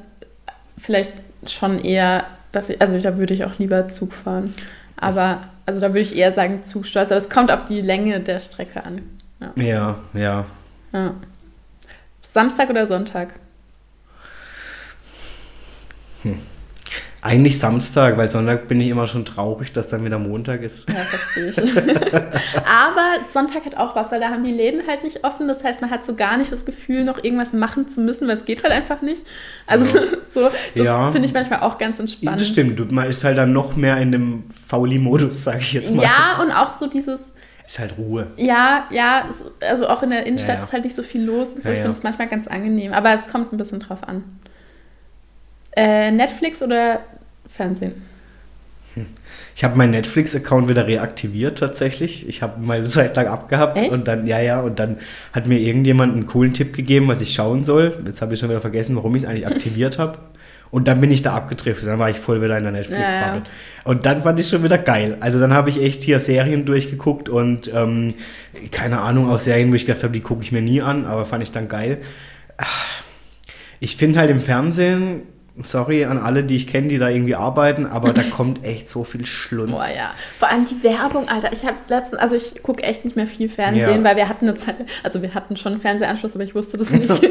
vielleicht schon eher, dass ich, also da würde ich auch lieber Zug fahren. Aber, also da würde ich eher sagen Zugstolz, aber es kommt auf die Länge der Strecke an. Ja. Ja, ja. Ja. Samstag oder Sonntag? Eigentlich Samstag, weil Sonntag bin ich immer schon traurig, dass dann wieder Montag ist. Ja, verstehe ich. Aber Sonntag hat auch was, weil da haben die Läden halt nicht offen. Das heißt, man hat so gar nicht das Gefühl, noch irgendwas machen zu müssen, weil es geht halt einfach nicht. Also Ja. so, das Ja. finde ich manchmal auch ganz entspannt. Das stimmt, man ist halt dann noch mehr in dem Fauli-Modus, sage ich jetzt mal. Ja, und auch so dieses, Ist halt Ruhe. ja, ja, also auch in der Innenstadt Ja, ist halt nicht so viel los. Und so. Ich finde es manchmal ganz angenehm, aber es kommt ein bisschen drauf an. Äh, Netflix oder Fernsehen? Ich habe meinen Netflix-Account wieder reaktiviert tatsächlich. Ich habe mal eine Zeit lang abgehabt Echt? und dann, ja, ja, und dann hat mir irgendjemand einen coolen Tipp gegeben, was ich schauen soll. Jetzt habe ich schon wieder vergessen, warum ich es eigentlich aktiviert habe. Und dann bin ich da abgetrifft. Dann war ich voll wieder in der Netflix-Bubble. Ja, Und dann fand ich schon wieder geil. Also dann habe ich echt hier Serien durchgeguckt und ähm, keine Ahnung, auch Serien, wo ich gedacht habe, die gucke ich mir nie an, aber fand ich dann geil. Ah, Ich finde halt im Fernsehen, sorry an alle, die ich kenne, die da irgendwie arbeiten, aber da kommt echt so viel Schlunz. Boah, ja. Vor allem die Werbung, Alter. Ich habe letztens, also ich gucke echt nicht mehr viel Fernsehen, Ja. weil wir hatten eine Zeit, also wir hatten schon einen Fernsehanschluss, aber ich wusste das nicht.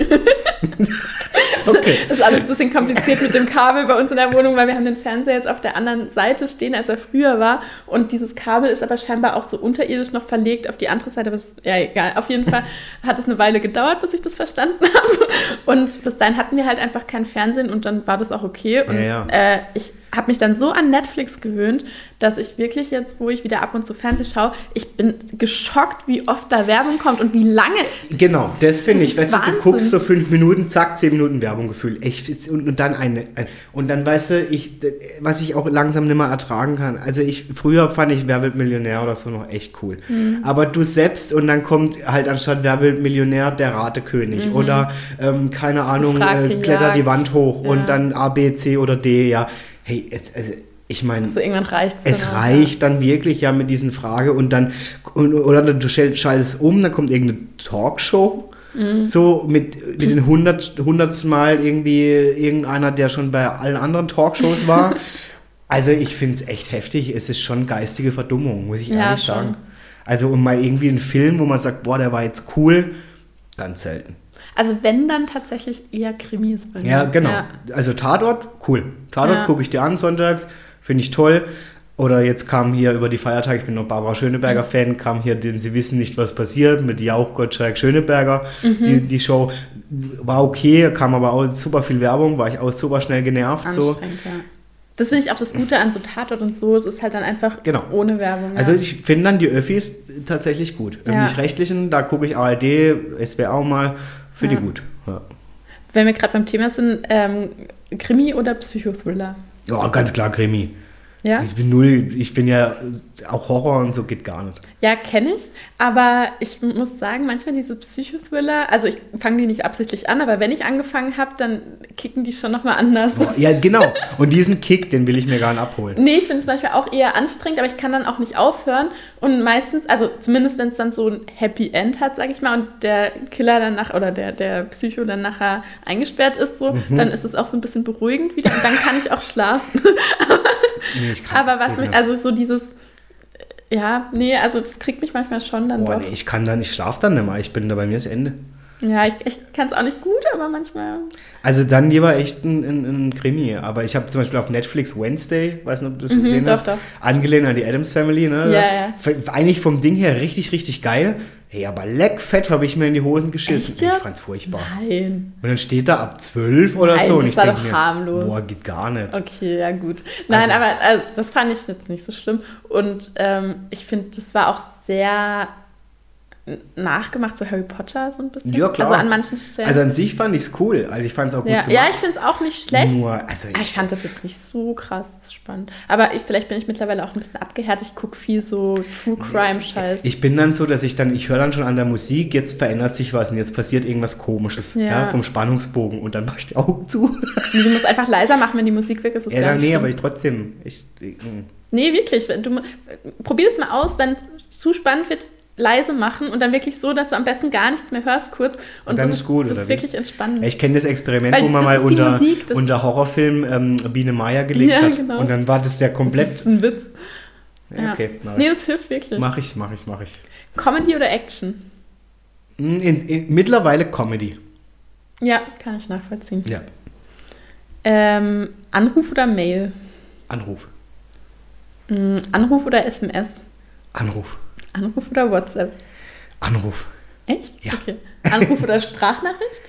Okay. Das ist alles ein bisschen kompliziert mit dem Kabel bei uns in der Wohnung, weil wir haben den Fernseher jetzt auf der anderen Seite stehen, als er früher war. Und dieses Kabel ist aber scheinbar auch so unterirdisch noch verlegt auf die andere Seite. Aber ist, ja, egal. Auf jeden Fall hat es eine Weile gedauert, bis ich das verstanden habe. Und bis dahin hatten wir halt einfach kein Fernsehen und dann war das auch okay. Und Ja, ja. Äh, ich habe mich dann so an Netflix gewöhnt, dass ich wirklich jetzt, wo ich wieder ab und zu Fernsehen schaue, ich bin geschockt, wie oft da Werbung kommt und wie lange. Genau, das finde ich. Weißt du, du guckst so fünf Minuten, zack, zehn Minuten Werbung gefühlt. Echt, und, dann eine, ein, und dann weißt du, ich, was ich auch langsam nicht mehr ertragen kann. Also ich, früher fand ich Wer wird Millionär oder so noch echt cool. Mhm. Aber du selbst und dann kommt halt anstatt Wer wird Millionär der Ratekönig oder, ähm, keine Ahnung, äh, kletter die. Wand hoch Ja. und dann A, B, C oder D, ja. Hey, jetzt, also, ich meine, Also irgendwann reicht es reicht dann wirklich ja mit diesen Frage und dann und, oder du schal- schaltest um, dann kommt irgendeine Talkshow. So mit, mit den hundert, hundertsten Mal irgendwie irgendeiner, der schon bei allen anderen Talkshows war. also ich finde es echt heftig. Es ist schon geistige Verdummung, muss ich Ja, ehrlich schon. sagen. Also und mal irgendwie einen Film, wo man sagt, boah, der war jetzt cool, ganz selten. Also wenn dann tatsächlich eher Krimis bei mir. Ja, genau. Ja. Also Tatort, cool. Tatort Ja. gucke ich dir an sonntags, finde ich toll. Oder jetzt kam hier über die Feiertage, ich bin noch Barbara Schöneberger Fan, kam hier, den Sie wissen nicht, was passiert, mit Jauch Gottschalk Schöneberger. Mhm. Die, die Show war okay, kam aber auch super viel Werbung, war ich auch super schnell genervt. So. Anstrengend, ja. Das finde ich auch das Gute an so Tatort und so. Es ist halt dann einfach Genau. ohne Werbung. Also ja. ich finde dann die Öffis tatsächlich gut. Ja. Öffentlich-Rechtlichen, da gucke ich ARD, SWR auch mal, finde Ja. ich gut. Ja. Wenn wir gerade beim Thema sind, ähm, Krimi oder Psychothriller? ja, ganz klar Krimi. Ja? Ich bin null, ich bin ja auch Horror und so geht gar nicht. Ja, kenne ich. Aber ich muss sagen, manchmal diese Psychothriller, also ich fange die nicht absichtlich an, aber wenn ich angefangen habe, dann kicken die schon nochmal anders. Ja, genau. Und diesen Kick, den will ich mir gar nicht abholen. Nee, ich finde es manchmal auch eher anstrengend, aber ich kann dann auch nicht aufhören. Und meistens, also zumindest wenn es dann so ein Happy End hat, sag ich mal, und der Killer dann nach oder der, der Psycho dann nachher eingesperrt ist, so, Mhm. dann ist es auch so ein bisschen beruhigend wieder und dann kann ich auch schlafen. Nee, ich kann aber was mich, also so dieses, ja, nee, also das kriegt mich manchmal schon dann Boah, doch. nee, ich kann dann, ich schlafe dann nicht mehr. Ich bin da bei mir das Ende. Ja, ich, ich kann es auch nicht gut, aber manchmal. Also dann lieber echt ein, ein, ein Krimi. Aber ich habe zum Beispiel auf Netflix Wednesday, weiß nicht, ob du das Mhm, gesehen doch, hast, doch. angelehnt an die Adams Family. Ne? Ja, ja. Eigentlich vom Ding her richtig, richtig geil. Ey, aber leckfett habe ich mir in die Hosen geschissen. Echt jetzt? Ich fand's furchtbar. Nein. Und dann steht da ab 12 oder Nein, so. Und das ich war doch mir, harmlos. Boah, geht gar nicht. Okay, ja gut. Nein, Also- aber also, das fand ich jetzt nicht so schlimm. Und ähm, ich finde, das war auch sehr nachgemacht, so Harry Potter so ein bisschen. Ja, klar. Also an manchen Stellen. Also an sich fand ich es cool. Also ich fand es auch gut ja, gemacht. ja, ich finde es auch nicht schlecht. Nur, also ich ich, fand das jetzt nicht so krass spannend. Aber ich, vielleicht bin ich mittlerweile auch ein bisschen abgehärtet. Ich gucke viel so True Crime-Scheiß. ich bin dann so, dass ich dann, ich höre dann schon an der Musik, jetzt verändert sich was und jetzt passiert irgendwas komisches. Ja. Ja. vom Spannungsbogen. Und dann mache ich die Augen zu. Du musst einfach leiser machen, wenn die Musik weg ist. ist ja, dann, nee, schlimm. aber ich trotzdem. Ich, ich, mm. Nee, wirklich. Du, probier das mal aus, wenn es zu spannend wird, leise machen und dann wirklich so, dass du am besten gar nichts mehr hörst kurz. Und, dann das ist gut, Das ist wirklich entspannend. Ich kenne das Experiment, Weil wo man das mal unter, Musik, das- unter Horrorfilm ähm, Biene Meier gelegt Ja, hat. genau. Und dann war das ja Das komplett. ist ein Witz. Ja, okay, mach Nee, ich. das hilft wirklich. Mach ich, mach ich, mach ich. Comedy oder Action? Mm, In, in, mittlerweile Comedy. Ja, kann ich nachvollziehen. Ja. Ähm, Anruf oder Mail? Anruf. Mm, Anruf oder SMS? Anruf. Anruf oder WhatsApp? Anruf. Echt? Ja. Okay. Anruf oder Sprachnachricht?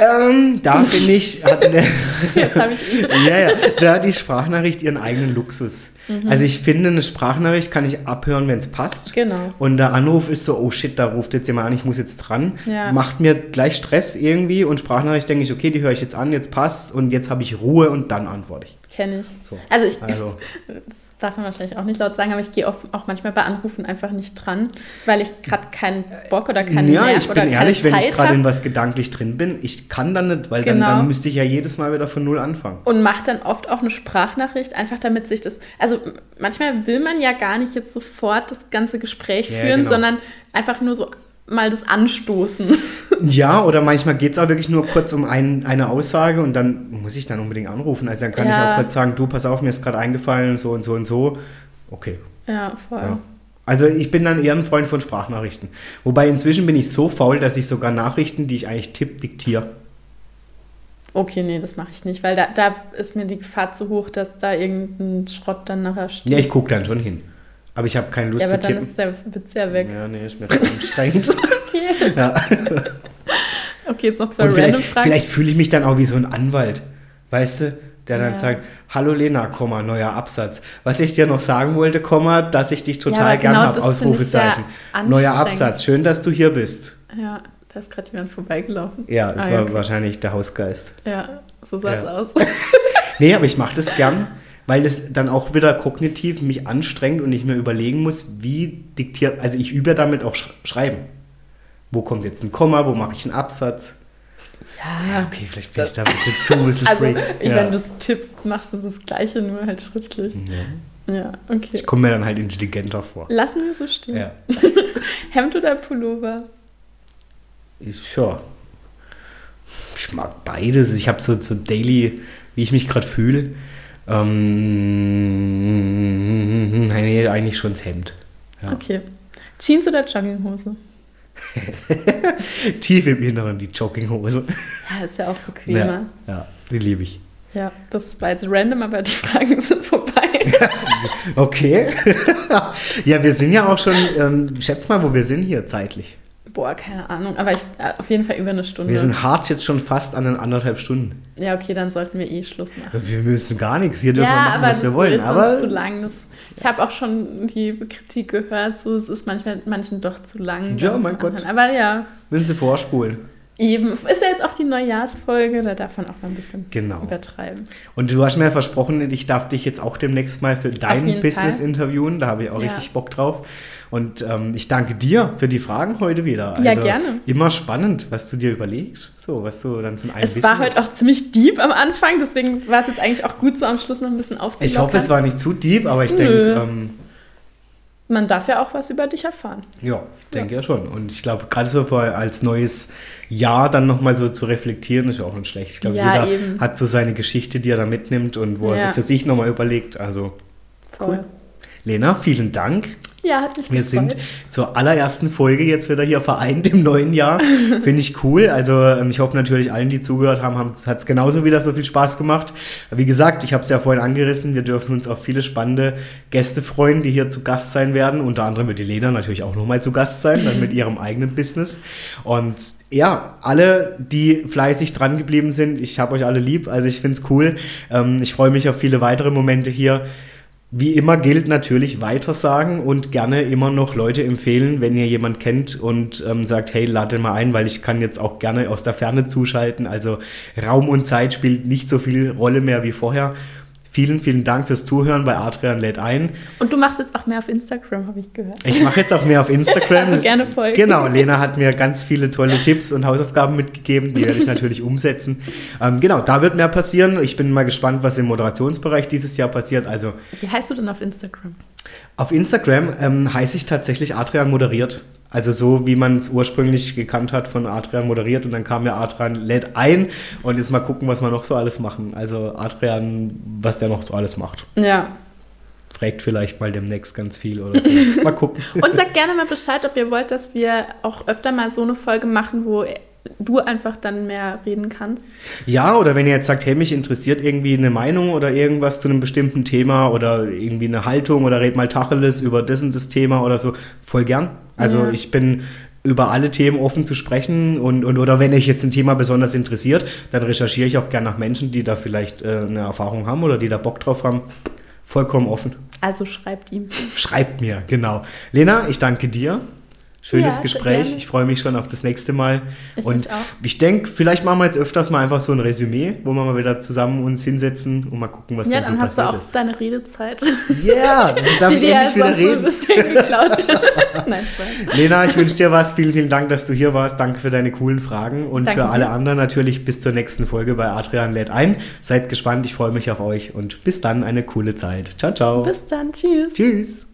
Ähm, da finde ich, hat der, Jetzt habe ich ihn. ja, ja, da hat die Sprachnachricht ihren eigenen Luxus. Mhm. Also ich finde, eine Sprachnachricht kann ich abhören, wenn es passt. Genau. Und der Anruf ist so, oh shit, da ruft jetzt jemand an, ich muss jetzt dran. Ja. Macht mir gleich Stress irgendwie und Sprachnachricht denke ich, okay, die höre ich jetzt an, jetzt passt und jetzt habe ich Ruhe und dann antworte ich. Kenne ich. So. Also ich, Also, das darf man wahrscheinlich auch nicht laut sagen, aber ich gehe auch manchmal bei Anrufen einfach nicht dran, weil ich gerade keinen Bock oder keinen ja, Nerv ich bin keine ehrlich, wenn ich gerade in was gedanklich drin bin, ich kann dann nicht, weil dann, Genau. dann müsste ich ja jedes Mal wieder von Null anfangen. und mache dann oft auch eine Sprachnachricht, einfach damit sich das, also manchmal will man ja gar nicht jetzt sofort das ganze Gespräch Ja, führen, genau. sondern einfach nur so mal das Anstoßen. Ja, oder manchmal geht es auch wirklich nur kurz um ein, eine Aussage und dann muss ich dann unbedingt anrufen. Also dann kann ich Ja. auch kurz sagen, du, pass auf, mir ist gerade eingefallen, so und so und so. Okay. Ja, voll. Ja. Also ich bin dann eher ein Freund von Sprachnachrichten. Wobei inzwischen bin ich so faul, dass ich sogar Nachrichten, die ich eigentlich tipp, diktiere. Okay, nee, das mache ich nicht, weil da, da ist mir die Gefahr zu hoch, dass da irgendein Schrott dann nachher steht. Ja, ich gucke dann schon hin. Aber ich habe keine Lust Ja, aber zu dann tippen. ist der Witz ja weg. ja, nee, ist mir zu anstrengend. Okay. ja. okay, jetzt noch zwei Und random vielleicht, Fragen. vielleicht fühle ich mich dann auch wie so ein Anwalt, weißt du, der dann Ja. sagt, hallo Lena, Komma, neuer Absatz. Was ich dir noch sagen wollte, Komma, dass ich dich total aber gern genau habe, ja Ausrufezeichen. neuer. Absatz, schön, dass du hier bist. Ja, da ist gerade jemand vorbeigelaufen. Ja, das Ah, war okay. wahrscheinlich der Hausgeist. Ja, so sah es Ja. aus. Nee, aber ich mache das gern, weil das dann auch wieder kognitiv mich anstrengt und ich mir überlegen muss, wie diktiert, also ich übe damit auch sch schreiben. Wo kommt jetzt ein Komma, wo mache ich einen Absatz? Ja, Okay, vielleicht bin ich da ein bisschen zu ein bisschen also ich, ja. wenn du es tippst, machst du das Gleiche, nur halt schriftlich. ja. Ja, okay. Ich komme mir dann halt intelligenter vor. Lassen wir so stehen. Ja. Hemd oder Pullover? Ich, ja. Ich mag beides. Ich habe so, so daily, wie ich mich gerade fühle. Ähm, nee, eigentlich schon das Hemd. Ja. Okay. Jeans oder Jogginghose? Tief im Inneren die Jogginghose. Ja, ist ja auch bequemer. Ja, ja, die liebe ich. Ja, das war jetzt random, aber die Fragen sind vorbei. Okay. ja, wir sind ja auch schon, ähm, schätz mal, wo wir sind hier zeitlich. Boah, keine Ahnung, aber ich, äh, auf jeden Fall über eine Stunde. Wir sind hart jetzt schon fast an den anderthalb Stunden. ja, okay, dann sollten wir eh Schluss machen. Wir müssen gar nichts. Hier dürfen wir Ja, machen, aber was wir das wollen. Aber sonst zu lang. Das, ich habe auch schon die Kritik gehört, so es ist manchmal manchen doch zu lang. Ja, mein Gott. Anhören. Aber ja, müssen Sie vorspulen. Eben, ist ja jetzt auch die Neujahrsfolge, da darf man auch mal ein bisschen Genau. übertreiben. Und du hast mir ja versprochen, ich darf dich jetzt auch demnächst mal für dein Business Fall. interviewen. Da habe ich auch Ja. richtig Bock drauf. Und ähm, ich danke dir für die Fragen heute wieder. Ja, gerne. Immer spannend, was du dir überlegst. So, was du dann von einem Es war heute auch ziemlich deep am Anfang, deswegen war es jetzt eigentlich auch gut, so am Schluss noch ein bisschen aufzulockern. Ich hoffe, es war nicht zu deep, aber ich denke, ähm, Man darf ja auch was über dich erfahren. ja, ich denke ja. schon. Und ich glaube, gerade so als neues Jahr dann nochmal so zu reflektieren, ist auch nicht schlecht. Ich glaube, Ja, jeder eben. hat so seine Geschichte, die er da mitnimmt und wo er Ja. sich für sich nochmal überlegt. Also, Voll. Cool. Lena, vielen Dank. Ja, hat mich Wir gefreut. sind zur allerersten Folge jetzt wieder hier vereint im neuen Jahr. Finde ich cool. Also ähm, ich hoffe natürlich allen, die zugehört haben, hat es genauso wieder so viel Spaß gemacht. Wie gesagt, ich habe es ja vorhin angerissen, wir dürfen uns auf viele spannende Gäste freuen, die hier zu Gast sein werden. Unter anderem wird die Lena natürlich auch nochmal zu Gast sein, dann mit ihrem eigenen Business. Und ja, alle, die fleißig dran geblieben sind, ich habe euch alle lieb. Also ich finde es cool. Ähm, ich freue mich auf viele weitere Momente hier. Wie immer gilt natürlich weitersagen und gerne immer noch Leute empfehlen, wenn ihr jemand kennt und ähm, sagt, hey, lade mal ein, weil ich kann jetzt auch gerne aus der Ferne zuschalten. Also Raum und Zeit spielt nicht so viel Rolle mehr wie vorher. Vielen, vielen Dank fürs Zuhören bei Adrian lädt ein. Und du machst jetzt auch mehr auf Instagram, habe ich gehört. Ich mache jetzt auch mehr auf Instagram. Also gerne folgen. Genau, Lena hat mir ganz viele tolle Tipps und Hausaufgaben mitgegeben, die werde ich natürlich umsetzen. Ähm, genau, da wird mehr passieren. Ich bin mal gespannt, was im Moderationsbereich dieses Jahr passiert. Also Wie heißt du denn auf Instagram? Auf Instagram ähm, heiße ich tatsächlich Adrian moderiert. Also so, wie man es ursprünglich gekannt hat von Adrian moderiert und dann kam ja Adrian lädt ein und jetzt mal gucken, was wir noch so alles machen. Also Adrian, was der noch so alles macht. Ja. Fragt vielleicht mal demnächst ganz viel oder so. Mal gucken. Und sag gerne mal Bescheid, ob ihr wollt, dass wir auch öfter mal so eine Folge machen, wo du einfach dann mehr reden kannst. Ja, oder wenn ihr jetzt sagt, hey, mich interessiert irgendwie eine Meinung oder irgendwas zu einem bestimmten Thema oder irgendwie eine Haltung oder red mal Tacheles über das und das Thema oder so, voll gern. Also Ja. ich bin über alle Themen offen zu sprechen und, und oder wenn euch jetzt ein Thema besonders interessiert, dann recherchiere ich auch gern nach Menschen, die da vielleicht äh, eine Erfahrung haben oder die da Bock drauf haben. Vollkommen offen. Also schreibt ihm. Schreibt mir, genau. Lena, ich danke dir. Schönes Ja, Gespräch. gerne. Ich freue mich schon auf das nächste Mal. Ich und ich denke, vielleicht machen wir jetzt öfters mal einfach so ein Resümee, wo wir mal wieder zusammen uns hinsetzen und mal gucken, was Ja, dann so dann hast du passiert auch ist. deine Redezeit. Ja, dann darf die ich ja endlich wieder sonst so ein reden. bisschen geklaut. Nein, Spaß. Lena, ich wünsche dir was. Vielen, vielen Dank, dass du hier warst. Danke für deine coolen Fragen. Und Danke für alle dir. anderen natürlich bis zur nächsten Folge bei Adrian lädt ein. Seid gespannt, ich freue mich auf euch und bis dann eine coole Zeit. Ciao, ciao. Bis dann. Tschüss. Tschüss.